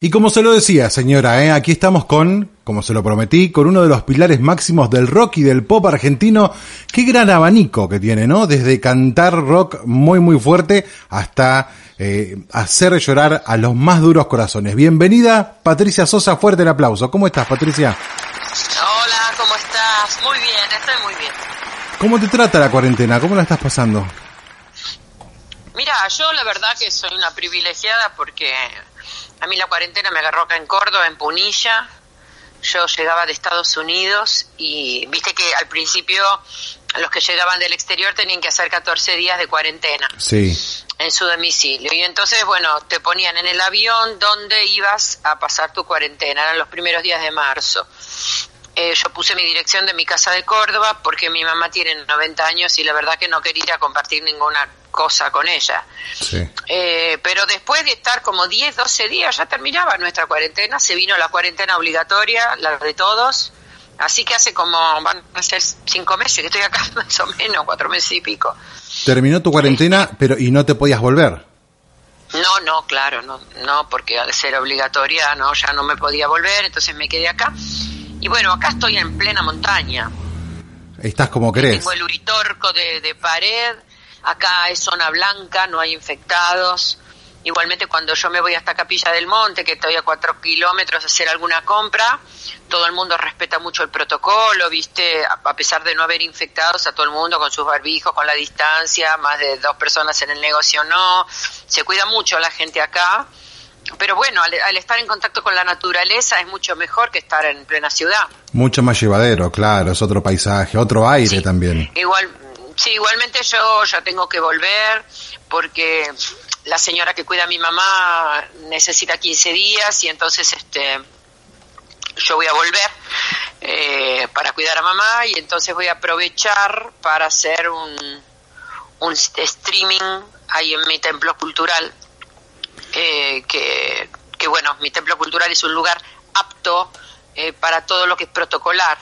Y como se lo decía, señora, ¿eh? aquí estamos con, como se lo prometí, con uno de los pilares máximos del rock y del pop argentino. Qué gran abanico que tiene, ¿no? Desde cantar rock muy, muy fuerte hasta eh, hacer llorar a los más duros corazones. Bienvenida, Patricia Sosa, fuerte el aplauso. ¿Cómo estás, Patricia? Hola, ¿cómo estás? Muy bien, estoy muy bien. ¿Cómo te trata la cuarentena? ¿Cómo la estás pasando? Mira, yo la verdad que soy una privilegiada porque a mí la cuarentena me agarró acá en Córdoba, en Punilla. Yo llegaba de Estados Unidos y viste que al principio los que llegaban del exterior tenían que hacer 14 días de cuarentena. Sí. En su domicilio. Y entonces, bueno, te ponían en el avión donde ibas a pasar tu cuarentena. Eran los primeros días de marzo. Eh, yo puse mi dirección de mi casa de Córdoba porque mi mamá tiene 90 años y la verdad que no quería compartir ninguna cosa con ella. Sí. Eh, pero después de estar como 10, 12 días ya terminaba nuestra cuarentena, se vino la cuarentena obligatoria, la de todos, así que hace como, van a ser cinco meses que estoy acá, más o menos, cuatro meses y pico. Terminó tu cuarentena, pero y no te podías volver. No, no, claro, no, no, porque al ser obligatoria, no, ya no me podía volver, entonces me quedé acá. Y bueno, acá estoy en plena montaña. Estás como querés. Tengo el uritorco de, de pared, acá es zona blanca, no hay infectados. Igualmente cuando yo me voy hasta Capilla del Monte, que estoy a cuatro kilómetros a hacer alguna compra, todo el mundo respeta mucho el protocolo, viste, a pesar de no haber infectados, a todo el mundo con sus barbijos, con la distancia, más de dos personas en el negocio no, se cuida mucho la gente acá, pero bueno, al, al estar en contacto con la naturaleza es mucho mejor que estar en plena ciudad. Mucho más llevadero, claro, es otro paisaje, otro aire Sí. también. Igual, sí, igualmente yo ya tengo que volver porque la señora que cuida a mi mamá necesita 15 días y entonces este yo voy a volver eh, para cuidar a mamá y entonces voy a aprovechar para hacer un, un streaming ahí en mi templo cultural eh, que, que bueno, mi templo cultural es un lugar apto eh, para todo lo que es protocolar.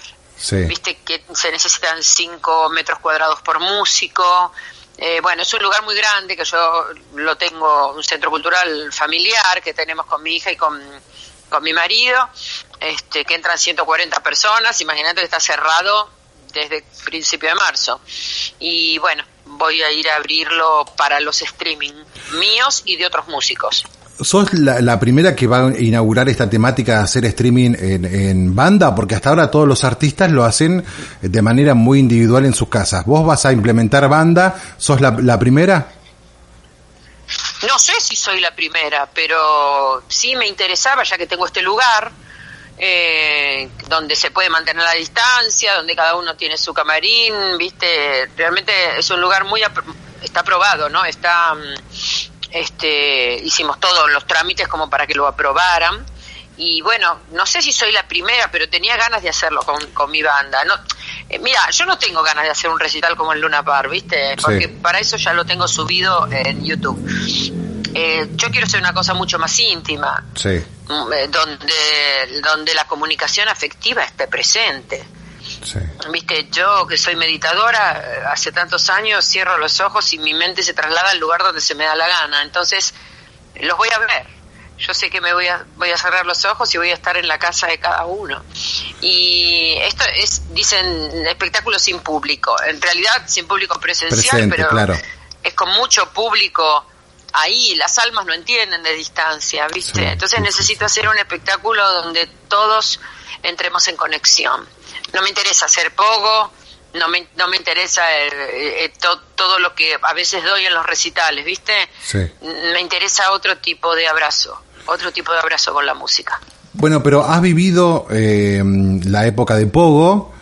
Viste que se necesitan 5 metros cuadrados por músico. Eh, bueno, es un lugar muy grande que yo lo tengo, un centro cultural familiar que tenemos con mi hija y con, con mi marido, este, que entran 140 personas. Imagínate que está cerrado desde principio de marzo. Y bueno, voy a ir a abrirlo para los streaming míos y de otros músicos. ¿Sos la, primera que va a inaugurar esta temática de hacer streaming en, en banda? Porque hasta ahora todos los artistas lo hacen de manera muy individual en sus casas. ¿Vos vas a implementar banda? ¿Sos la, la primera? No sé si soy la primera, pero sí me interesaba, ya que tengo este lugar, eh, donde se puede mantener la distancia, donde cada uno tiene su camarín, viste, realmente es un lugar muy, apro- está aprobado, ¿no? Está, mm, este, hicimos todos los trámites como para que lo aprobaran. Y bueno, no sé si soy la primera, pero tenía ganas de hacerlo con, con mi banda. No, eh, mira, yo no tengo ganas de hacer un recital como el Luna Park, ¿viste? Porque Sí. para eso ya lo tengo subido en YouTube. Eh, yo quiero hacer una cosa mucho más íntima, Sí. mm, eh, donde, donde la comunicación afectiva esté presente. Sí. Viste, yo que soy meditadora, eh, hace tantos años cierro los ojos y mi mente se traslada al lugar donde se me da la gana. Entonces, los voy a ver. Yo sé que me voy a, voy a cerrar los ojos y voy a estar en la casa de cada uno. Y esto es, dicen, espectáculo sin público. En realidad, sin público presencial, Presente, pero claro. es con mucho público ahí. Las almas no entienden de distancia, ¿viste? Sí, Entonces necesito hacer un espectáculo donde todos entremos en conexión. No me interesa hacer pogo, no me, no me interesa eh, eh, to- todo lo que a veces doy en los recitales, ¿viste? Sí. Me interesa otro tipo de abrazo, otro tipo de abrazo con la música. Bueno, pero has vivido eh, la época de Pogo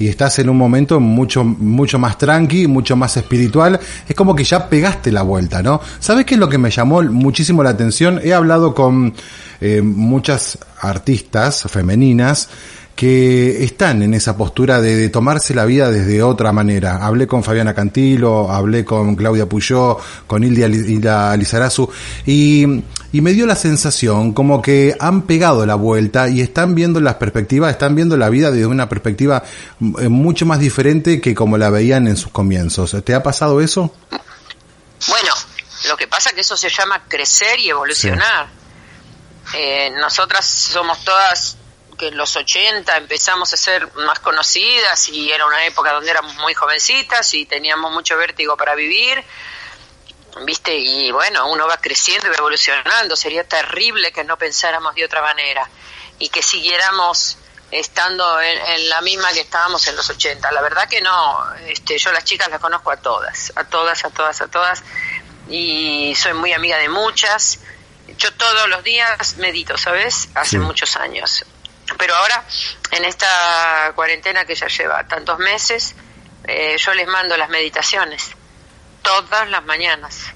y estás en un momento mucho, mucho más tranqui, mucho más espiritual, es como que ya pegaste la vuelta, ¿no? ¿Sabes qué es lo que me llamó muchísimo la atención? He hablado con eh, muchas artistas femeninas que están en esa postura de, tomarse la vida desde otra manera. Hablé con Fabiana Cantilo, hablé con Claudia Puyó, con Hilda, Lizarazu, y, y me dio la sensación como que han pegado la vuelta y están viendo las perspectivas, están viendo la vida desde una perspectiva eh, mucho más diferente que como la veían en sus comienzos. ¿Te ha pasado eso? Bueno, lo que pasa es que eso se llama crecer y evolucionar. Eh, nosotras somos todas que en los 80 empezamos a ser más conocidas y era una época donde éramos muy jovencitas y teníamos mucho vértigo para vivir, ¿viste? Y bueno, uno va creciendo y va evolucionando, sería terrible que no pensáramos de otra manera y que siguiéramos estando en, la misma que estábamos en los 80. La verdad que no, este, yo las chicas las conozco a todas, a todas, a todas, a todas, y soy muy amiga de muchas. Yo todos los días medito, ¿sabes? Hace muchos años. Pero ahora, en esta cuarentena que ya lleva tantos meses, eh, yo les mando las meditaciones todas las mañanas.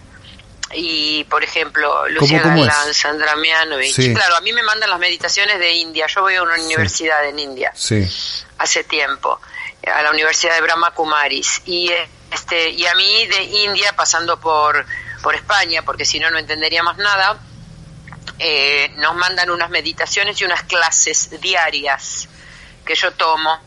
Y, por ejemplo, Lucía Galán, Sandra Mianovich. Claro, a mí me mandan las meditaciones de India. Yo voy a una universidad en India hace tiempo, a la Universidad de Brahma Kumaris. Y, este, y a mí de India, pasando por, por España, porque si no, no entenderíamos nada, eh, nos mandan unas meditaciones y unas clases diarias que yo tomo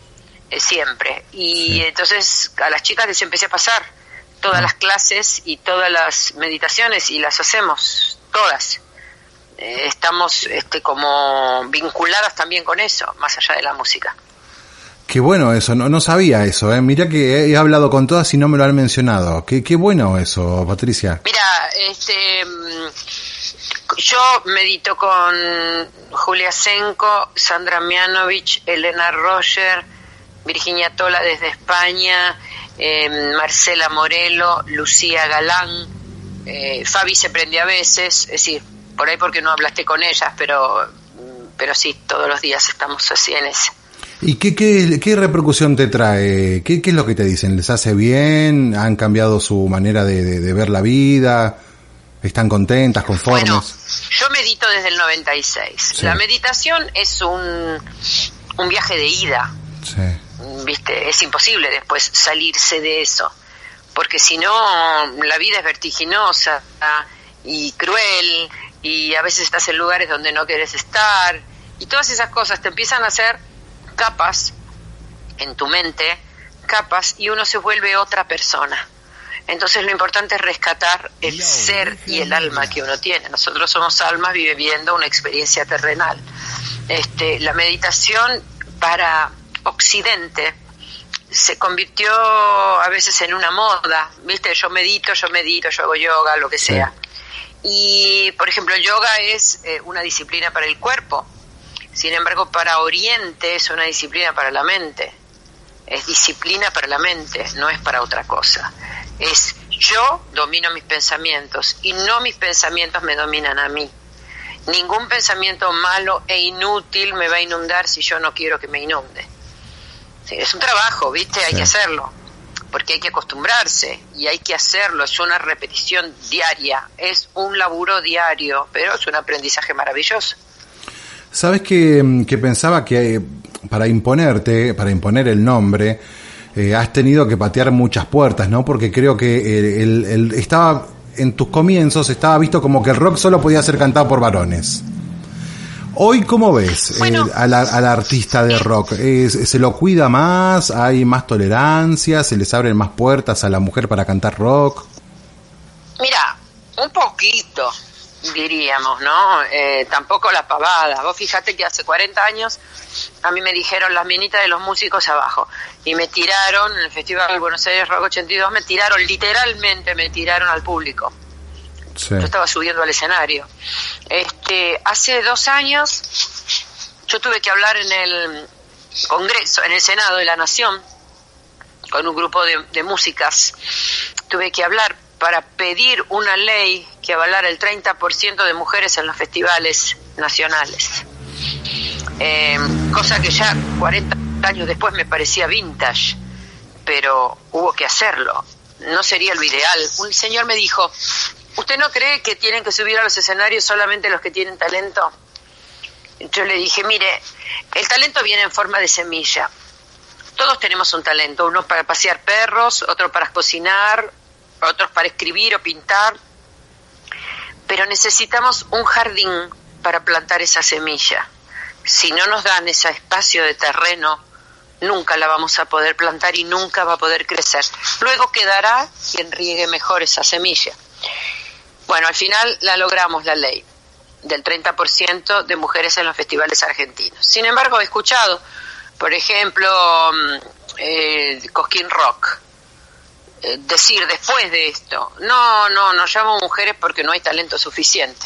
eh, siempre. Y entonces a las chicas les empecé a pasar todas ah. las clases y todas las meditaciones y las hacemos todas. Eh, estamos este, como vinculadas también con eso, más allá de la música. Qué bueno eso, no, no sabía eso, ¿eh? Mira que he hablado con todas y no me lo han mencionado. Qué, qué bueno eso, Patricia. Mira, este, yo medito con Julia Senko, Sandra Mianovich, Elena Roger, Virginia Tola desde España, em, Marcela Morelo, Lucía Galán, eh, Fabi se prende a veces, es decir, por ahí porque no hablaste con ellas, pero, pero sí, todos los días estamos así en ese. ¿Y qué, qué, qué repercusión te trae? ¿Qué, ¿Qué, es lo que te dicen? ¿Les hace bien? ¿Han cambiado su manera de, de ver la vida? ¿Están contentas, conformes? Bueno, yo medito desde el 96. La meditación es un, un viaje de ida. Sí. ¿Viste? Es imposible después salirse de eso. Porque si no, la vida es vertiginosa y cruel y a veces estás en lugares donde no quieres estar y todas esas cosas te empiezan a hacer capas en tu mente, capas y uno se vuelve otra persona. Entonces lo importante es rescatar el ser y el alma que uno tiene. Nosotros somos almas viviendo una experiencia terrenal. Este, la meditación para Occidente se convirtió a veces en una moda, ¿viste? Yo medito, yo medito, yo hago yoga, lo que sea. Y, por ejemplo, yoga es eh, una disciplina para el cuerpo, sin embargo, para Oriente es una disciplina para la mente. Es disciplina para la mente, no es para otra cosa es yo domino mis pensamientos y no mis pensamientos me dominan a mí. Ningún pensamiento malo e inútil me va a inundar si yo no quiero que me inunde. Es un trabajo, ¿viste? Hay que hacerlo, porque hay que acostumbrarse y hay que hacerlo, es una repetición diaria, es un laburo diario, pero es un aprendizaje maravilloso. ¿Sabes que, que pensaba que eh, para imponerte, para imponer el nombre, eh, has tenido que patear muchas puertas, ¿no? Porque creo que el, estaba en tus comienzos estaba visto como que el rock solo podía ser cantado por varones. Hoy, ¿cómo ves eh, al, artista de rock? ¿Se lo cuida más? ¿Hay más tolerancia? ¿Se les abren más puertas a la mujer para cantar rock? Mira, un poquito diríamos, ¿no? Eh, tampoco la pavada. Vos fíjate que hace 40 años a mí me dijeron las minitas de los músicos abajo y me tiraron en el Festival de Buenos Aires Rock 82, me tiraron, literalmente me tiraron al público. Yo estaba subiendo al escenario. Este, hace dos años yo tuve que hablar en el Congreso, en el Senado de la Nación, con un grupo de, músicas. Tuve que hablar para pedir una ley que avalara el 30% de mujeres en los festivales nacionales. Eh, cosa que ya 40 años después me parecía vintage, pero hubo que hacerlo. No sería lo ideal. Un señor me dijo, ¿usted no cree que tienen que subir a los escenarios solamente los que tienen talento? Yo le dije, mire, el talento viene en forma de semilla. Todos tenemos un talento, uno para pasear perros, otro para cocinar, otros para escribir o pintar, pero necesitamos un jardín para plantar esa semilla. Si no nos dan ese espacio de terreno, nunca la vamos a poder plantar y nunca va a poder crecer. Luego quedará quien riegue mejor esa semilla. Bueno, al final la logramos la ley del 30% de mujeres en los festivales argentinos. Sin embargo, he escuchado, por ejemplo, mm, eh, Cosquín Rock, eh, decir después de esto, no, no, no llamo mujeres porque no hay talento suficiente.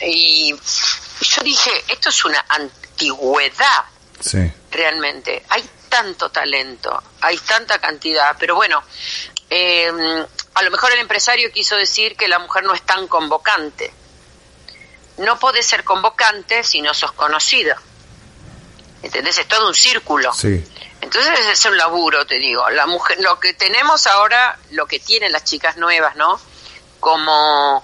Y yo dije, esto es una antigüedad, Sí. realmente. Hay tanto talento, hay tanta cantidad, pero bueno, eh, a lo mejor el empresario quiso decir que la mujer no es tan convocante. No podés ser convocante si no sos conocido. ¿Entendés? Es todo un círculo. Sí. Entonces es un laburo, te digo. La mujer, lo que tenemos ahora, lo que tienen las chicas nuevas, ¿no? Como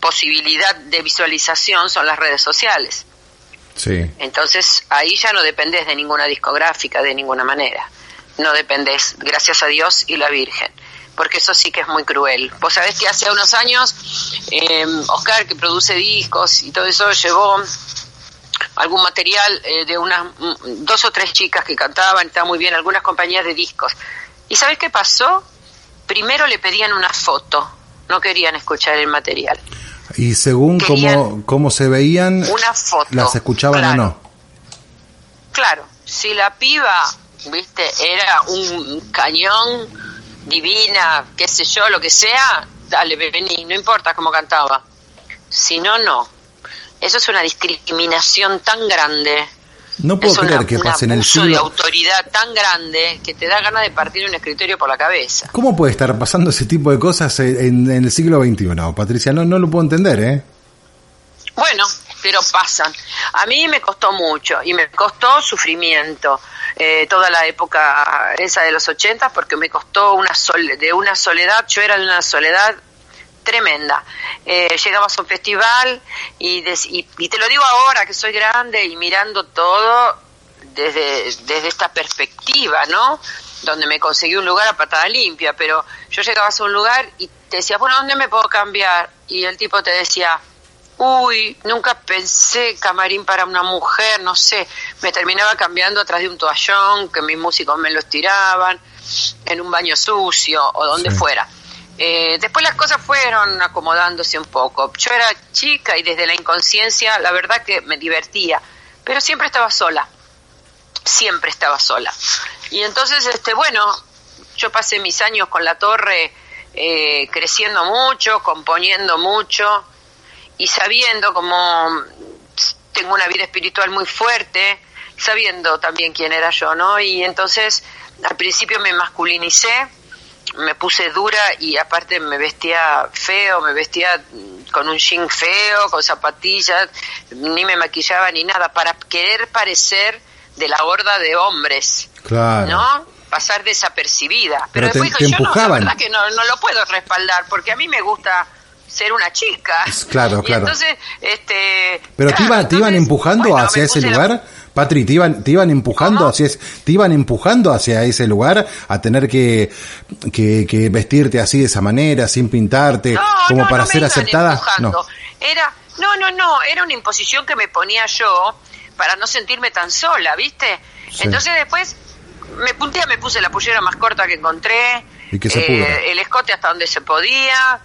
posibilidad de visualización son las redes sociales. Sí. Entonces ahí ya no dependés de ninguna discográfica de ninguna manera. No dependés, gracias a Dios y la Virgen. Porque eso sí que es muy cruel. Vos sabés que hace unos años, eh, Oscar, que produce discos y todo eso, llevó algún material eh, de unas mm, dos o tres chicas que cantaban, estaba muy bien, algunas compañías de discos. ¿Y sabés qué pasó? Primero le pedían una foto, no querían escuchar el material. Y según Querían cómo, cómo se veían, Una foto. las escuchaban claro. o no. Claro, si la piba, viste, era un cañón, divina, qué sé yo, lo que sea, dale, vení, no importa cómo cantaba. Si no, no. Eso es una discriminación tan grande. No puedo es una- creer que pase en el abuso de siglo... autoridad tan grande que te da ganas de partir un escritorio por la cabeza. ¿Cómo puede estar pasando ese tipo de cosas en, en el siglo XXI, Patricia? No, no lo puedo entender, ¿eh? Bueno, pero pasan. A mí me costó mucho y me costó sufrimiento eh, toda la época esa de los 80 porque me costó una sol- de una soledad, yo era de una soledad tremenda. Eh, llegabas a un festival y, y, te lo digo ahora que soy grande y mirando todo desde, desde esta perspectiva, ¿no? Donde me conseguí un lugar a patada limpia, pero yo llegabas a un lugar y te decía, bueno, ¿dónde me puedo cambiar? Y el tipo te decía, uy, nunca pensé camarín para una mujer, no sé, me terminaba cambiando atrás de un toallón, que mis músicos me los tiraban, en un baño sucio o donde Sí. fuera. Eh, después las cosas fueron acomodándose un poco. Yo era chica y desde la inconsciencia, la verdad que me divertía, pero siempre estaba sola, siempre estaba sola. Y entonces, este, bueno, yo pasé mis años con la torre eh, creciendo mucho, componiendo mucho y sabiendo como tengo una vida espiritual muy fuerte, sabiendo también quién era yo, ¿no? Y entonces al principio me masculinicé, me puse dura y aparte me vestía feo, me vestía con un jean feo, con zapatillas, ni me maquillaba ni nada, para querer parecer de la horda de hombres, Claro. ¿no? Pasar desapercibida. Pero después te yo no, la empujaban. verdad que no, no lo puedo respaldar, porque a mí me gusta ser una chica. Claro, Y claro. entonces, este... Pero te, iban, te iban empujando bueno, hacia ese puse la- lugar, Patri, te iban, te iban empujando ¿Cómo? hacia ese, te iban empujando hacia ese lugar a tener que, que, que vestirte así de esa manera, sin pintarte, No, como no, para no ser aceptada. empujando. No. Era, no, no, no, era una imposición que me ponía yo para no sentirme tan sola, ¿viste? Sí. Entonces después me un día me puse la pollera más corta que encontré, eh, Y que se pudra. el escote hasta donde se podía,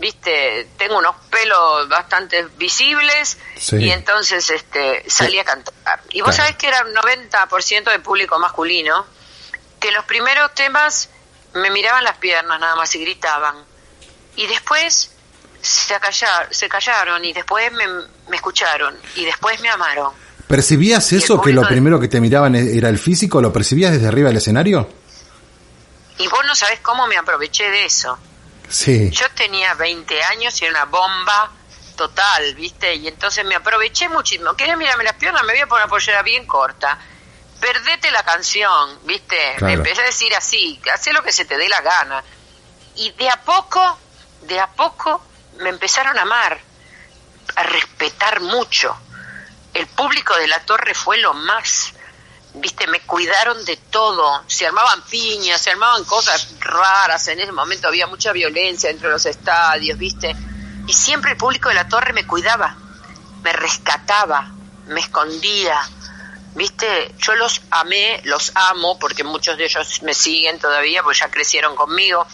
¿viste? Tengo unos pelos bastante visibles Sí. y entonces este salí a cantar. Y vos Claro. sabés que era un 90% de público masculino, que los primeros temas me miraban las piernas nada más y gritaban. Y después se, se callaron y después me, me escucharon y después me amaron. ¿Percibías eso, que lo primero que te miraban e- era el físico? ¿Lo percibías desde arriba del escenario? Y vos no sabés cómo me aproveché de eso. Sí. Yo tenía 20 años y era una bomba total, ¿viste? Y entonces me aproveché muchísimo. Quería mirarme las piernas, me voy a poner una pollera bien corta. perdete la canción, ¿viste? Claro. Me empecé a decir así, haz lo que se te dé la gana. Y de a poco, de a poco, me empezaron a amar, a respetar mucho. El público de la torre fue lo más, ¿viste? Me cuidaron de todo. Se armaban piñas, se armaban cosas raras. En ese momento había mucha violencia entre los estadios, ¿viste? Y siempre el público de la torre me cuidaba, me rescataba, me escondía. ¿Viste? Yo los amé, los amo, porque muchos de ellos me siguen todavía, pues ya crecieron conmigo.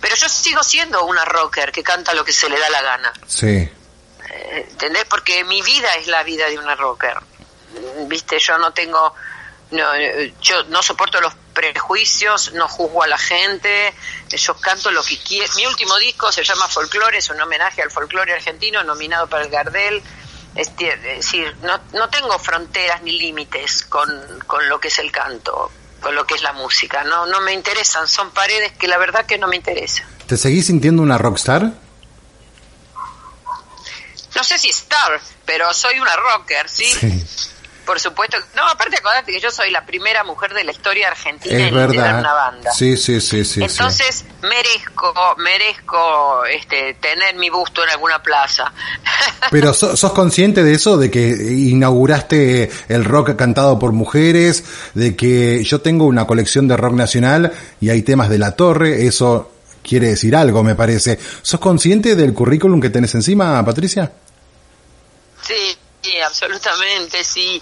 Pero yo sigo siendo una rocker que canta lo que se le da la gana. Sí. Eh, ¿Entendés? Porque mi vida es la vida de una rocker. ¿Viste? Yo no tengo. No, yo no soporto los prejuicios, no juzgo a la gente, yo canto lo que quiero. Mi último disco se llama Folklore, es un homenaje al folclore argentino, nominado para el Gardel. Es de- es decir, no, no tengo fronteras ni límites con, con lo que es el canto, con lo que es la música. No, no me interesan, son paredes que la verdad que no me interesan. ¿Te seguís sintiendo una rockstar? No sé si star, pero soy una rocker, ¿sí? Sí. Por supuesto. No, aparte acordate que yo soy la primera mujer de la historia argentina Es en una banda. Sí, sí, sí, sí. sí. Entonces merezco, merezco este, tener mi busto en alguna plaza. Pero ¿so- ¿sos consciente de eso? De que inauguraste el rock cantado por mujeres, de que yo tengo una colección de rock nacional y hay temas de la torre, eso quiere decir algo, me parece. ¿Sos consciente del currículum que tenés encima, Patricia? Sí, sí, absolutamente, sí.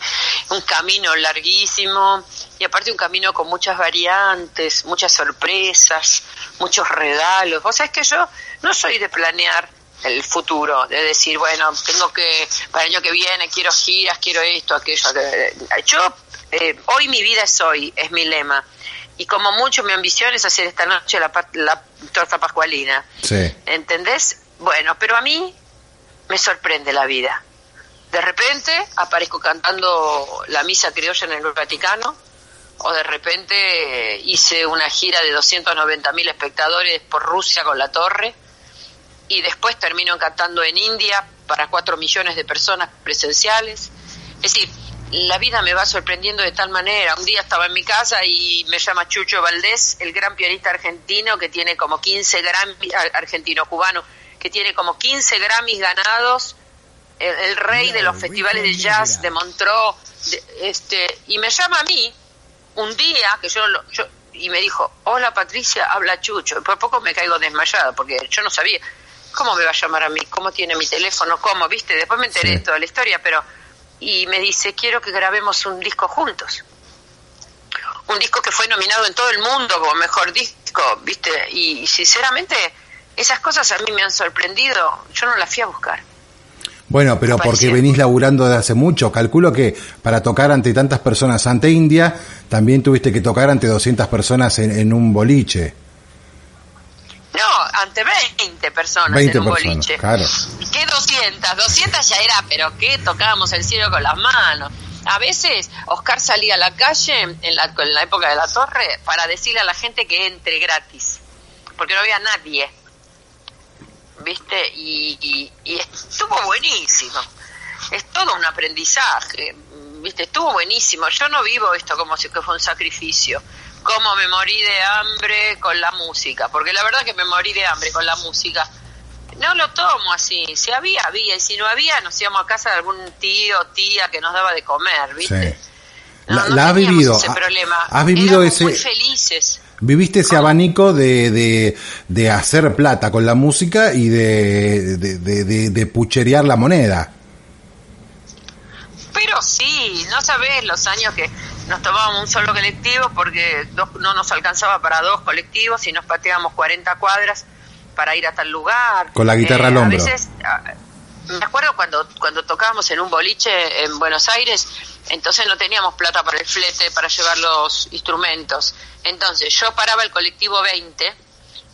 Un camino larguísimo y aparte un camino con muchas variantes, muchas sorpresas, muchos regalos. Vos sabés que yo no soy de planear el futuro, de decir, bueno, tengo que, para el año que viene quiero giras, quiero esto, aquello. Yo, eh, hoy mi vida es hoy, es mi lema. Y como mucho mi ambición es hacer esta noche la, la torta pascualina. Sí. ¿Entendés? Bueno, pero a mí me sorprende la vida. De repente aparezco cantando la misa criolla en el Vaticano, o de repente hice una gira de 290 mil espectadores por Rusia con la torre, y después termino cantando en India para 4 millones de personas presenciales. Es decir, la vida me va sorprendiendo de tal manera. Un día estaba en mi casa y me llama Chucho Valdés, el gran pianista argentino que tiene como 15 Grammy, argentino-cubano, que tiene como 15 Grammys ganados, el, el rey de los festivales de jazz de Montreux, de- este, y me llama a mí un día que yo, lo- yo y me dijo, hola Patricia, habla Chucho. Y por poco me caigo desmayada porque yo no sabía. ¿Cómo me va a llamar a mí? ¿Cómo tiene mi teléfono? ¿Cómo? ¿Viste? Después me enteré Sí. de toda la historia, pero... Y me dice, quiero que grabemos un disco juntos. Un disco que fue nominado en todo el mundo como mejor disco, ¿viste? Y, y sinceramente, esas cosas a mí me han sorprendido. Yo no las fui a buscar. Bueno, pero porque venís laburando de hace mucho. Calculo que para tocar ante tantas personas ante India, también tuviste que tocar ante 200 personas en, en un boliche. No, ante 20 personas 20 en un personas, boliche. claro. ¿Qué 200? 200 ya era, pero ¿qué? Tocábamos el cielo con las manos. A veces Oscar salía a la calle en la, en la época de la torre para decirle a la gente que entre gratis, porque no había nadie. ¿Viste? Y, y- y estuvo buenísimo. Es todo un aprendizaje. ¿Viste? Estuvo buenísimo. Yo no vivo esto como si que fue un sacrificio. Como me morí de hambre con la música. Porque la verdad que me morí de hambre con la música. No lo tomo así. Si había, había. Y si no había, nos íbamos a casa de algún tío o tía que nos daba de comer, ¿viste? Sí. No, La- no la teníamos vivido. ese Ha- problema. vivido Éramos ese- muy felices. Viviste ese abanico de, de, de hacer plata con la música y de, de, de, pucherear la moneda. Pero sí, no sabés los años que nos tomábamos un solo colectivo porque dos- no nos alcanzaba para dos colectivos y nos pateábamos 40 cuadras para ir a tal lugar. Con la guitarra al a hombro. veces, ah, me acuerdo cuando, cuando tocábamos en un boliche en Buenos Aires, entonces no teníamos plata para el flete, para llevar los instrumentos. Entonces yo paraba el colectivo 20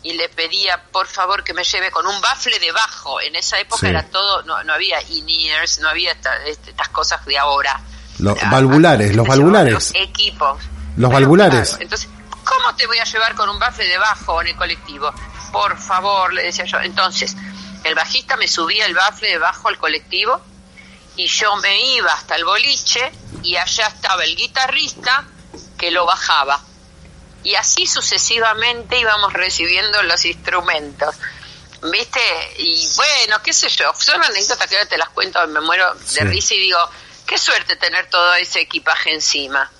y le pedía por favor que me lleve con un bafle de bajo. En esa época Sí. era todo, no, no había in-ears, no había esta- estas cosas de ahora. Los Ah, valvulares, los valvulares. Los equipos. Los valvulares. claro, entonces, ¿cómo te voy a llevar con un bafle de bajo en el colectivo? Por favor, le decía yo. Entonces, el bajista me subía el bafle de bajo al colectivo y yo me iba hasta el boliche y allá estaba el guitarrista que lo bajaba. Y así sucesivamente íbamos recibiendo los instrumentos. ¿Viste? Y bueno, qué sé yo, son anécdotas que ahora te las cuento, me muero de Sí. risa y digo, qué suerte tener todo ese equipaje encima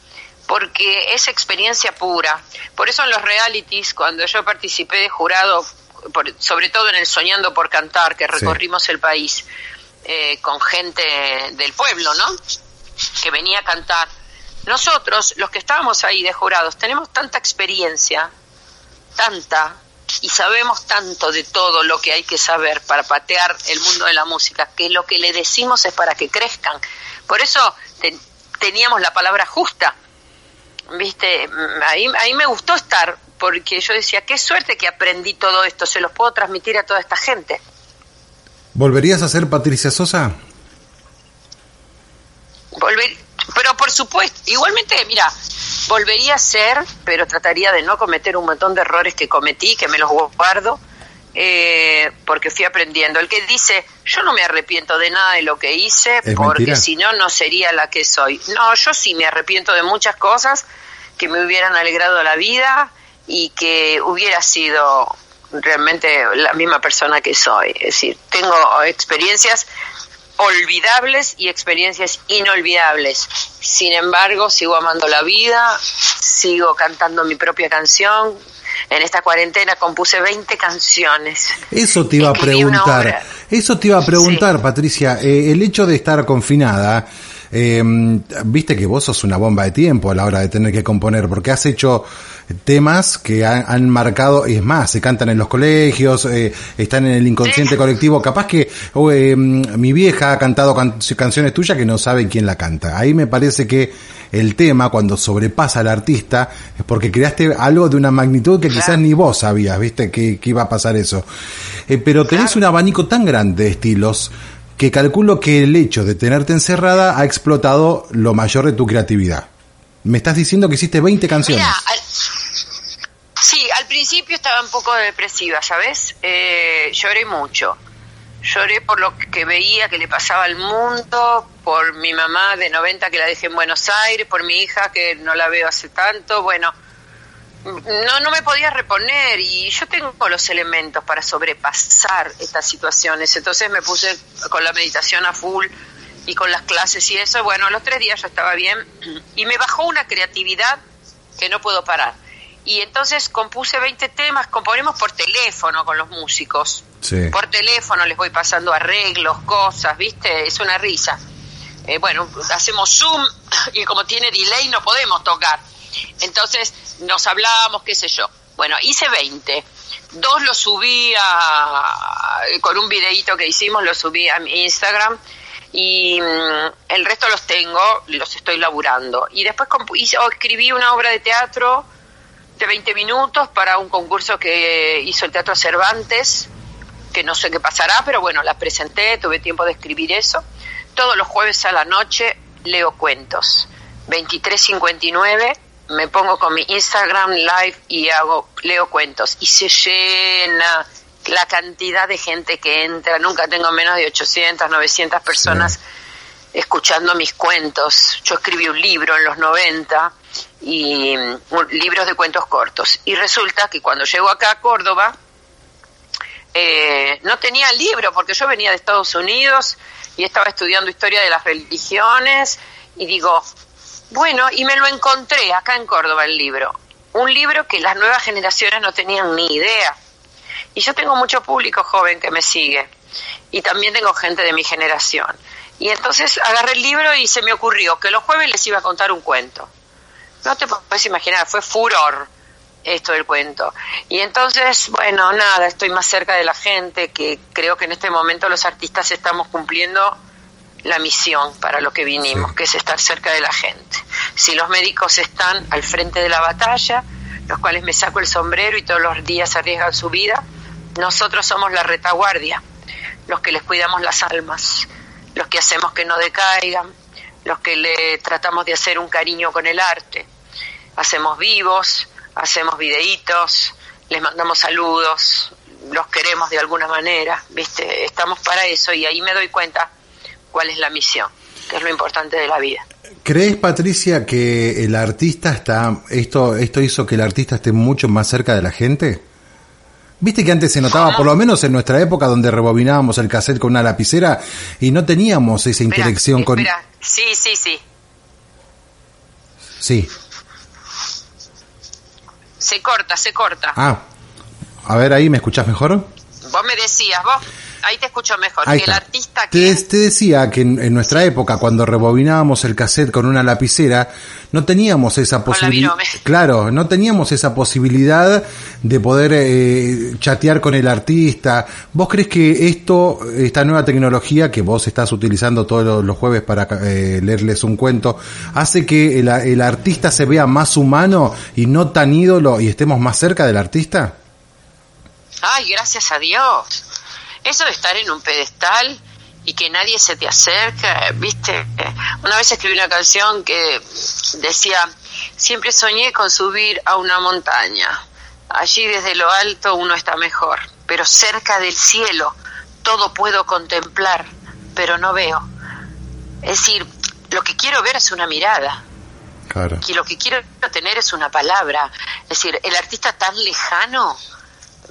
porque es experiencia pura. Por eso en los realities, cuando yo participé de jurado, por- sobre todo en el Soñando por Cantar, que recorrimos el país eh, con gente del pueblo, ¿no? Que venía a cantar. Nosotros, los que estábamos ahí de jurados, tenemos tanta experiencia, tanta, y sabemos tanto de todo lo que hay que saber para patear el mundo de la música, que lo que le decimos es para que crezcan. Por eso te- teníamos la palabra justa viste, Mm, ahí, ahí me gustó estar, porque yo decía, qué suerte que aprendí todo esto, se los puedo transmitir a toda esta gente. ¿Volverías a ser Patricia Sosa? Volver, pero por supuesto, igualmente, mira, volvería a ser, pero trataría de no cometer un montón de errores que cometí, que me los guardo, eh, porque fui aprendiendo. El que dice, yo no me arrepiento de nada de lo que hice, ¿Es porque si no, no sería la que soy. No, yo sí me arrepiento de muchas cosas que me hubieran alegrado la vida y que hubiera sido realmente la misma persona que soy. Es decir, tengo experiencias olvidables y experiencias inolvidables. Sin embargo, sigo amando la vida, sigo cantando mi propia canción. En esta cuarentena compuse 20 canciones. Eso te iba a Escribí preguntar. Eso te iba a preguntar, Patricia. Eh, el hecho de estar confinada, eh, viste que vos sos una bomba de tiempo a la hora de tener que componer, porque has hecho temas que han, han marcado, y es más, se cantan en los colegios, eh, están en el inconsciente colectivo. Capaz que oh, eh, mi vieja ha cantado can- canciones tuyas que no sabe quién la canta. Ahí me parece que el tema, cuando sobrepasa al artista, es porque creaste algo de una magnitud que quizás ni vos sabías, viste, que, que iba a pasar eso. Eh, pero tenés Claro. un abanico tan grande de estilos que calculo que el hecho de tenerte encerrada ha explotado lo mayor de tu creatividad. Me estás diciendo que hiciste 20 canciones. Mira, principio estaba un poco depresiva, ¿sabes? Eh, lloré mucho. Lloré por lo que veía que le pasaba al mundo, por mi mamá de 90 que la dejé en Buenos Aires, por mi hija que no la veo hace tanto. Bueno, no, no me podía reponer y yo tengo los elementos para sobrepasar estas situaciones. Entonces me puse con la meditación a full y con las clases y eso. Bueno, a los tres días ya estaba bien y me bajó una creatividad que no puedo parar. Y entonces compuse 20 temas, componemos por teléfono con los músicos. Sí. Por teléfono les voy pasando arreglos, cosas, ¿viste? Es una risa. Eh, bueno, hacemos Zoom y como tiene delay no podemos tocar. Entonces nos hablamos, qué sé yo. Bueno, hice 20. Dos los subí a, con un videíto que hicimos, los subí a mi Instagram y mm, el resto los tengo, los estoy laburando. Y después hice- o escribí una obra de teatro de 20 minutos para un concurso que hizo el Teatro Cervantes, que no sé qué pasará, pero bueno, la presenté, tuve tiempo de escribir eso. Todos los jueves a la noche leo cuentos. 23.59 me pongo con mi Instagram live y hago leo cuentos y se llena la cantidad de gente que entra, nunca tengo menos de 800, 900 personas escuchando mis cuentos. Yo escribí un libro en los 90 y un- libros de cuentos cortos. Y resulta que cuando llego acá a Córdoba, eh, no tenía libro porque yo venía de Estados Unidos y estaba estudiando historia de las religiones y digo, bueno, y me lo encontré acá en Córdoba el libro. Un libro que las nuevas generaciones no tenían ni idea. Y yo tengo mucho público joven que me sigue y también tengo gente de mi generación. Y entonces agarré el libro y se me ocurrió que los jueves les iba a contar un cuento. No te puedes imaginar, fue furor esto del cuento. Y entonces, bueno, nada, estoy más cerca de la gente, que creo que en este momento los artistas estamos cumpliendo la misión para lo que vinimos, que es estar cerca de la gente. Si los médicos están al frente de la batalla, los cuales me saco el sombrero y todos los días arriesgan su vida, nosotros somos la retaguardia, los que les cuidamos las almas, los que hacemos que no decaigan, los que le tratamos de hacer un cariño con el arte. Hacemos vivos, hacemos videitos, les mandamos saludos, los queremos de alguna manera, ¿viste? Estamos para eso y ahí me doy cuenta cuál es la misión, que es lo importante de la vida. ¿Crees, Patricia, que el artista está, esto, esto hizo que el artista esté mucho más cerca de la gente? Viste que antes se notaba, por lo menos en nuestra época, donde rebobinábamos el cassette con una lapicera y no teníamos esa interacción con... Sí, sí, sí. Sí. Se corta, se corta. Ah, a ver, ahí me escuchás mejor. Vos me decías, vos ahí te escucho mejor. que el artista que... Te, decía que en, nuestra época, cuando rebobinábamos el cassette con una lapicera, no teníamos esa posibilidad. Claro, no teníamos esa posibilidad de poder eh, chatear con el artista. ¿Vos crees que esto, esta nueva tecnología que vos estás utilizando todos los, jueves para eh, leerles un cuento, hace que el, el artista se vea más humano y no tan ídolo y estemos más cerca del artista? Ay, gracias a Dios. Eso de estar en un pedestal y que nadie se te acerque, viste, una vez escribí una canción que decía, siempre soñé con subir a una montaña, allí desde lo alto uno está mejor, pero cerca del cielo todo puedo contemplar, pero no veo. Es decir, lo que quiero ver es una mirada. Y lo que quiero tener es una palabra. Es decir, el artista tan lejano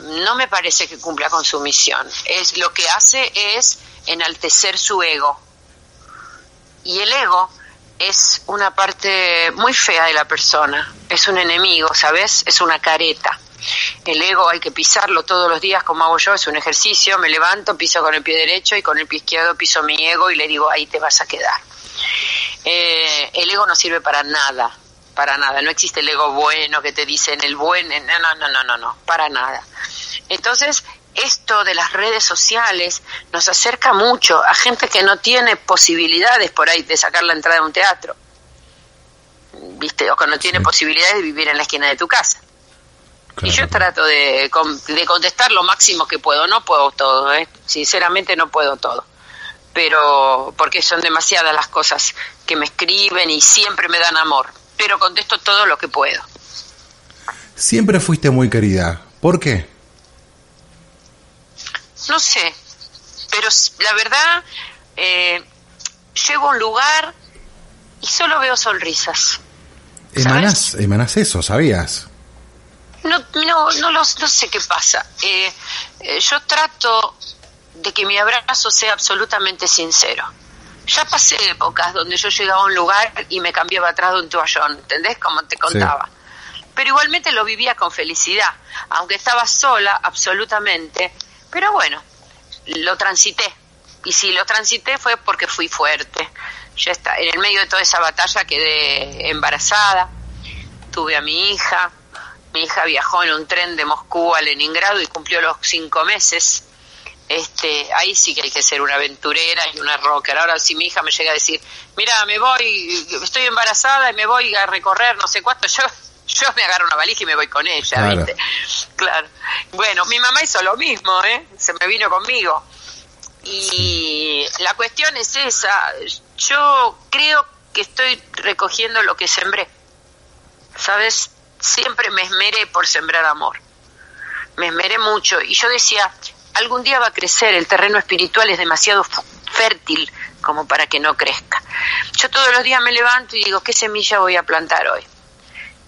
no me parece que cumpla con su misión. Es lo que hace es enaltecer su ego. Y el ego es una parte muy fea de la persona, es un enemigo, ¿sabes? Es una careta. El ego hay que pisarlo todos los días como hago yo, es un ejercicio, me levanto, piso con el pie derecho y con el pie izquierdo piso mi ego y le digo, ahí te vas a quedar. Eh, el ego no sirve para nada, para nada. No existe el ego bueno que te dicen el buen, no, no, no, no, no, no, para nada. Entonces, esto de las redes sociales nos acerca mucho a gente que no tiene posibilidades por ahí de sacar la entrada de un teatro, ¿viste? O que no tiene posibilidades de vivir en la esquina de tu casa. Y yo trato de, de, contestar lo máximo que puedo. No puedo todo, ¿eh? sinceramente no puedo todo. Pero porque son demasiadas las cosas que me escriben y siempre me dan amor pero contesto todo lo que puedo. Siempre fuiste muy querida. ¿Por qué? No sé, pero la verdad, eh, llego a un lugar y solo veo sonrisas. Emanas, emanas eso, ¿sabías? No, no, no, no sé qué pasa. Eh, eh, yo trato de que mi abrazo sea absolutamente sincero ya pasé épocas donde yo llegaba a un lugar y me cambiaba atrás de un toallón, ¿entendés? Como te contaba. Pero igualmente lo vivía con felicidad, aunque estaba sola absolutamente. Pero bueno, lo transité. Y si lo transité fue porque fui fuerte. Yo está, en el medio de toda esa batalla quedé embarazada, tuve a mi hija, mi hija viajó en un tren de Moscú a Leningrado y cumplió los cinco meses este, ahí sí que hay que ser una aventurera y una rocker. Ahora si mi hija me llega a decir, mira, me voy, estoy embarazada y me voy a recorrer no sé cuánto, yo yo me agarro una valija y me voy con ella, claro. ¿viste? Claro. Bueno, mi mamá hizo lo mismo, ¿eh? Se me vino conmigo. Y la cuestión es esa, yo creo que estoy recogiendo lo que sembré. ¿Sabes? Siempre me esmeré por sembrar amor. Me esmeré mucho y yo decía, algún día va a crecer, el terreno espiritual es demasiado fértil como para que no crezca. Yo todos los días me levanto y digo, ¿qué semilla voy a plantar hoy?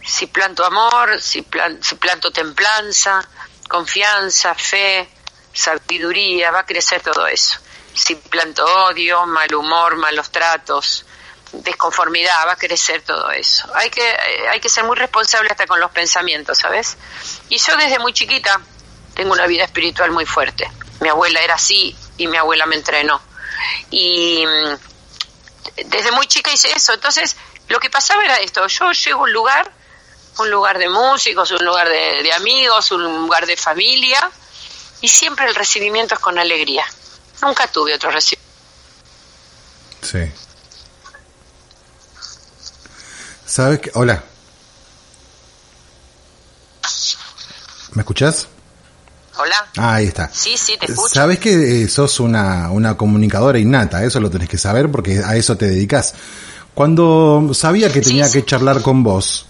Si planto amor, si, si planto templanza, confianza, fe, sabiduría, va a crecer todo eso. Si planto odio, mal humor, malos tratos, desconformidad, va a crecer todo eso. Hay que, eh, hay que ser muy responsable hasta con los pensamientos, ¿sabes? Y yo desde muy chiquita tengo una vida espiritual muy fuerte. Mi abuela era así y mi abuela me entrenó. Y mm, desde muy chica hice eso. Entonces, lo que pasaba era esto. Yo llego a un lugar, un lugar de músicos, un lugar de, amigos, un lugar de familia, y siempre el recibimiento es con alegría. Nunca tuve otro recibimiento. Sí. ¿Sabes qué? Hola. ¿Me escuchás? Hola. Ah, ahí está. Sí, sí, te escucho. Sabes que eh, sos una, una comunicadora innata, eso lo tenés que saber porque a eso te dedicas. Cuando sabía que tenía que charlar con vos,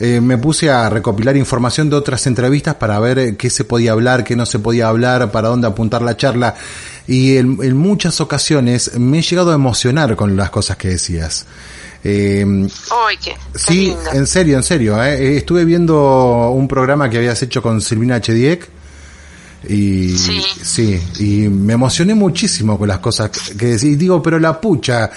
eh, me puse a recopilar información de otras entrevistas para ver eh, qué se podía hablar, qué no se podía hablar, para dónde apuntar la charla. y en, en muchas ocasiones me he llegado a emocionar con las cosas que decías. Eh, qué, qué sí, lindo. en serio, en serio. eh. Estuve viendo un programa que habías hecho con Silvina Chediek y Sí. sí, y me emocioné muchísimo con las cosas que decís. Digo, pero la pucha,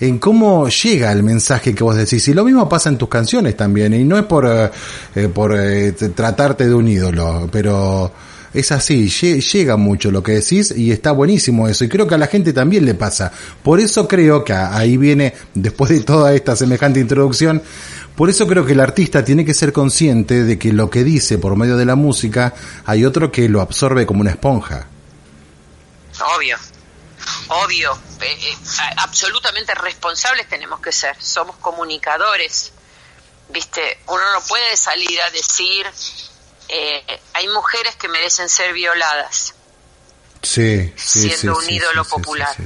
en cómo llega el mensaje que vos decís. Y lo mismo pasa en tus canciones también. Y no es por, eh, eh, por eh, tratarte de un ídolo, pero es así, lle- llega mucho lo que decís y está buenísimo eso. Y creo que a la gente también le pasa. Por eso creo que ahí viene, después de toda esta semejante introducción, por eso creo que el artista tiene que ser consciente de que lo que dice por medio de la música, hay otro que lo absorbe como una esponja. Obvio, obvio, eh, eh, absolutamente responsables tenemos que ser, somos comunicadores, viste, uno no puede salir a decir, eh, hay mujeres que merecen ser violadas, Sí, sí, Siendo sí, un sí, ídolo popular.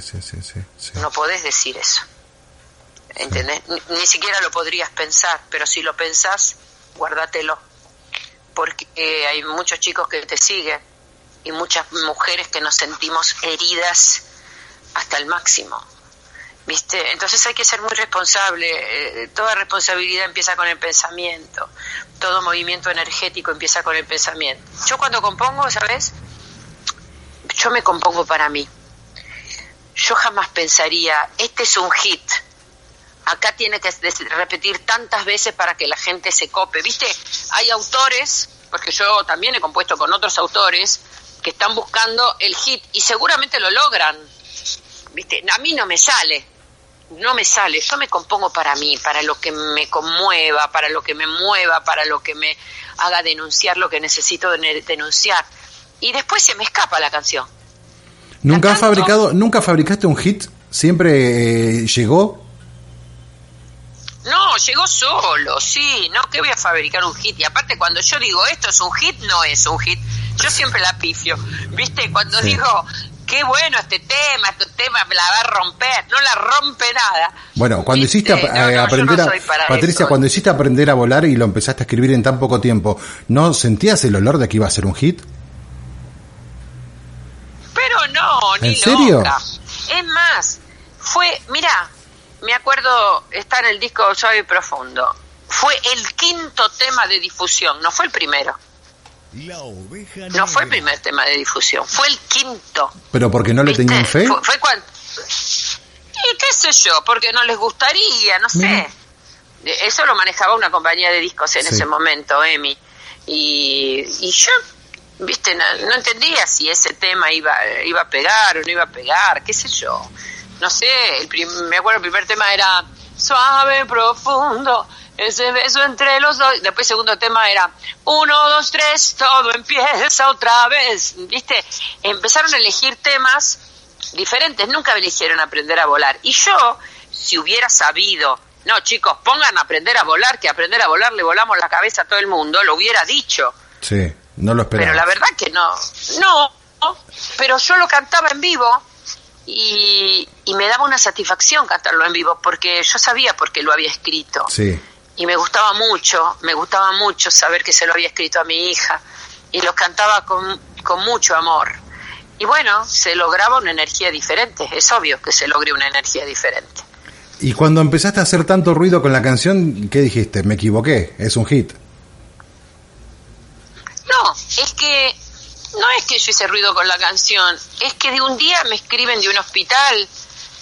No podés decir eso, ¿entendés? Ni, ni siquiera lo podrías pensar, pero si lo pensás, guárdatelo, porque eh, hay muchos chicos que te siguen y muchas mujeres que nos sentimos heridas hasta el máximo. ¿Viste? Entonces hay que ser muy responsable. eh, toda responsabilidad empieza con el pensamiento. Todo movimiento energético empieza con el pensamiento. Yo cuando compongo, ¿sabes? Yo me compongo para mí. Yo jamás pensaría, este es un hit. Acá tiene que repetir tantas veces para que la gente se cope. ¿Viste? Hay autores, porque yo también he compuesto con otros autores, que están buscando el hit y seguramente lo logran. ¿Viste? A mí no me sale. No me sale. Yo me compongo para mí, para lo que me conmueva, para lo que me mueva, para lo que me haga denunciar lo que necesito de- denunciar. Y después se me escapa la canción. ¿Nunca has fabricado, nunca fabricaste un hit? ¿Siempre eh, llegó? No, llegó solo, sí, no que voy a fabricar un hit. Y aparte cuando yo digo esto es un hit, no es un hit. Yo siempre la pifio. ¿Viste? Cuando Sí. digo, qué bueno este tema, este tema la va a romper, no la rompe nada. Bueno, cuando ¿Viste? hiciste No, no, aprender no a... Patricia, eso. cuando hiciste aprender a volar y lo empezaste a escribir en tan poco tiempo, ¿no sentías el olor de que iba a ser un hit? Pero no, ni ¿En serio? loca. Es más, fue, mira, me acuerdo, está en el disco Suave y Profundo. Fue el quinto tema de difusión, no fue el primero. No fue el primer tema de difusión, fue el quinto. ¿Pero porque no le ¿Viste? tenían fe? Fue, fue cuando... Y qué sé yo, porque no les gustaría, no Mira. sé. Eso lo manejaba una compañía de discos en Sí. ese momento, Emi. Y, y yo, viste, no, no entendía si ese tema iba, iba a pegar o no iba a pegar, qué sé yo. No sé, el prim- me acuerdo el primer tema era suave, profundo, ese beso entre los dos. Después el segundo tema era uno, dos, tres, todo empieza otra vez. ¿Viste? Empezaron a elegir temas diferentes, nunca me eligieron aprender a volar. Y yo, si hubiera sabido, no chicos, pongan a aprender a volar, que aprender a volar le volamos la cabeza a todo el mundo, lo hubiera dicho. Sí, no lo esperaba. Pero la verdad que no, no, pero yo lo cantaba en vivo y, y me daba una satisfacción cantarlo en vivo porque yo sabía por qué lo había escrito Sí, y me gustaba mucho, me gustaba mucho saber que se lo había escrito a mi hija y lo cantaba con, con mucho amor. Y bueno, se lograba una energía diferente, es obvio que se logre una energía diferente. y cuando empezaste a hacer tanto ruido con la canción, ¿qué dijiste? Me equivoqué, es un hit. No, es que no es que yo hice ruido con la canción, es que de un día me escriben de un hospital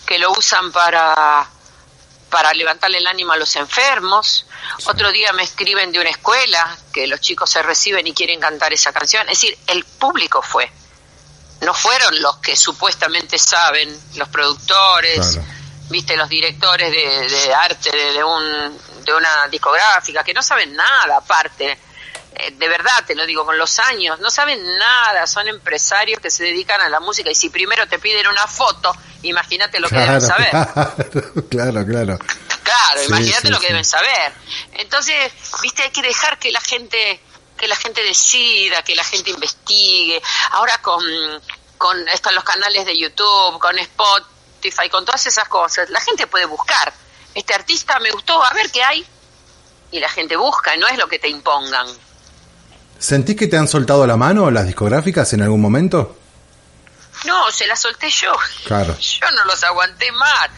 que lo usan para para levantarle el ánimo a los enfermos. Otro día me escriben de una escuela que los chicos se reciben y quieren cantar esa canción. Es decir, el público fue. No fueron los que supuestamente saben, los productores, Claro. viste, los directores de, de arte de, de un, de una discográfica, que no saben nada aparte. Eh, de verdad te lo digo, con los años, no saben nada, son empresarios que se dedican a la música y si primero te piden una foto, imagínate lo que deben saber. claro, claro, claro. Claro, Sí, imagínate sí, lo que sí. deben saber. Entonces, viste, hay que dejar que la gente que la gente decida, que la gente investigue. Ahora con con están los canales de YouTube, con Spotify, con todas esas cosas, la gente puede buscar. Este artista me gustó, a ver qué hay. Y la gente busca, no es lo que te impongan. ¿Sentís que te han soltado la mano las discográficas en algún momento? No, se la solté yo. Claro. Yo no los aguanté más.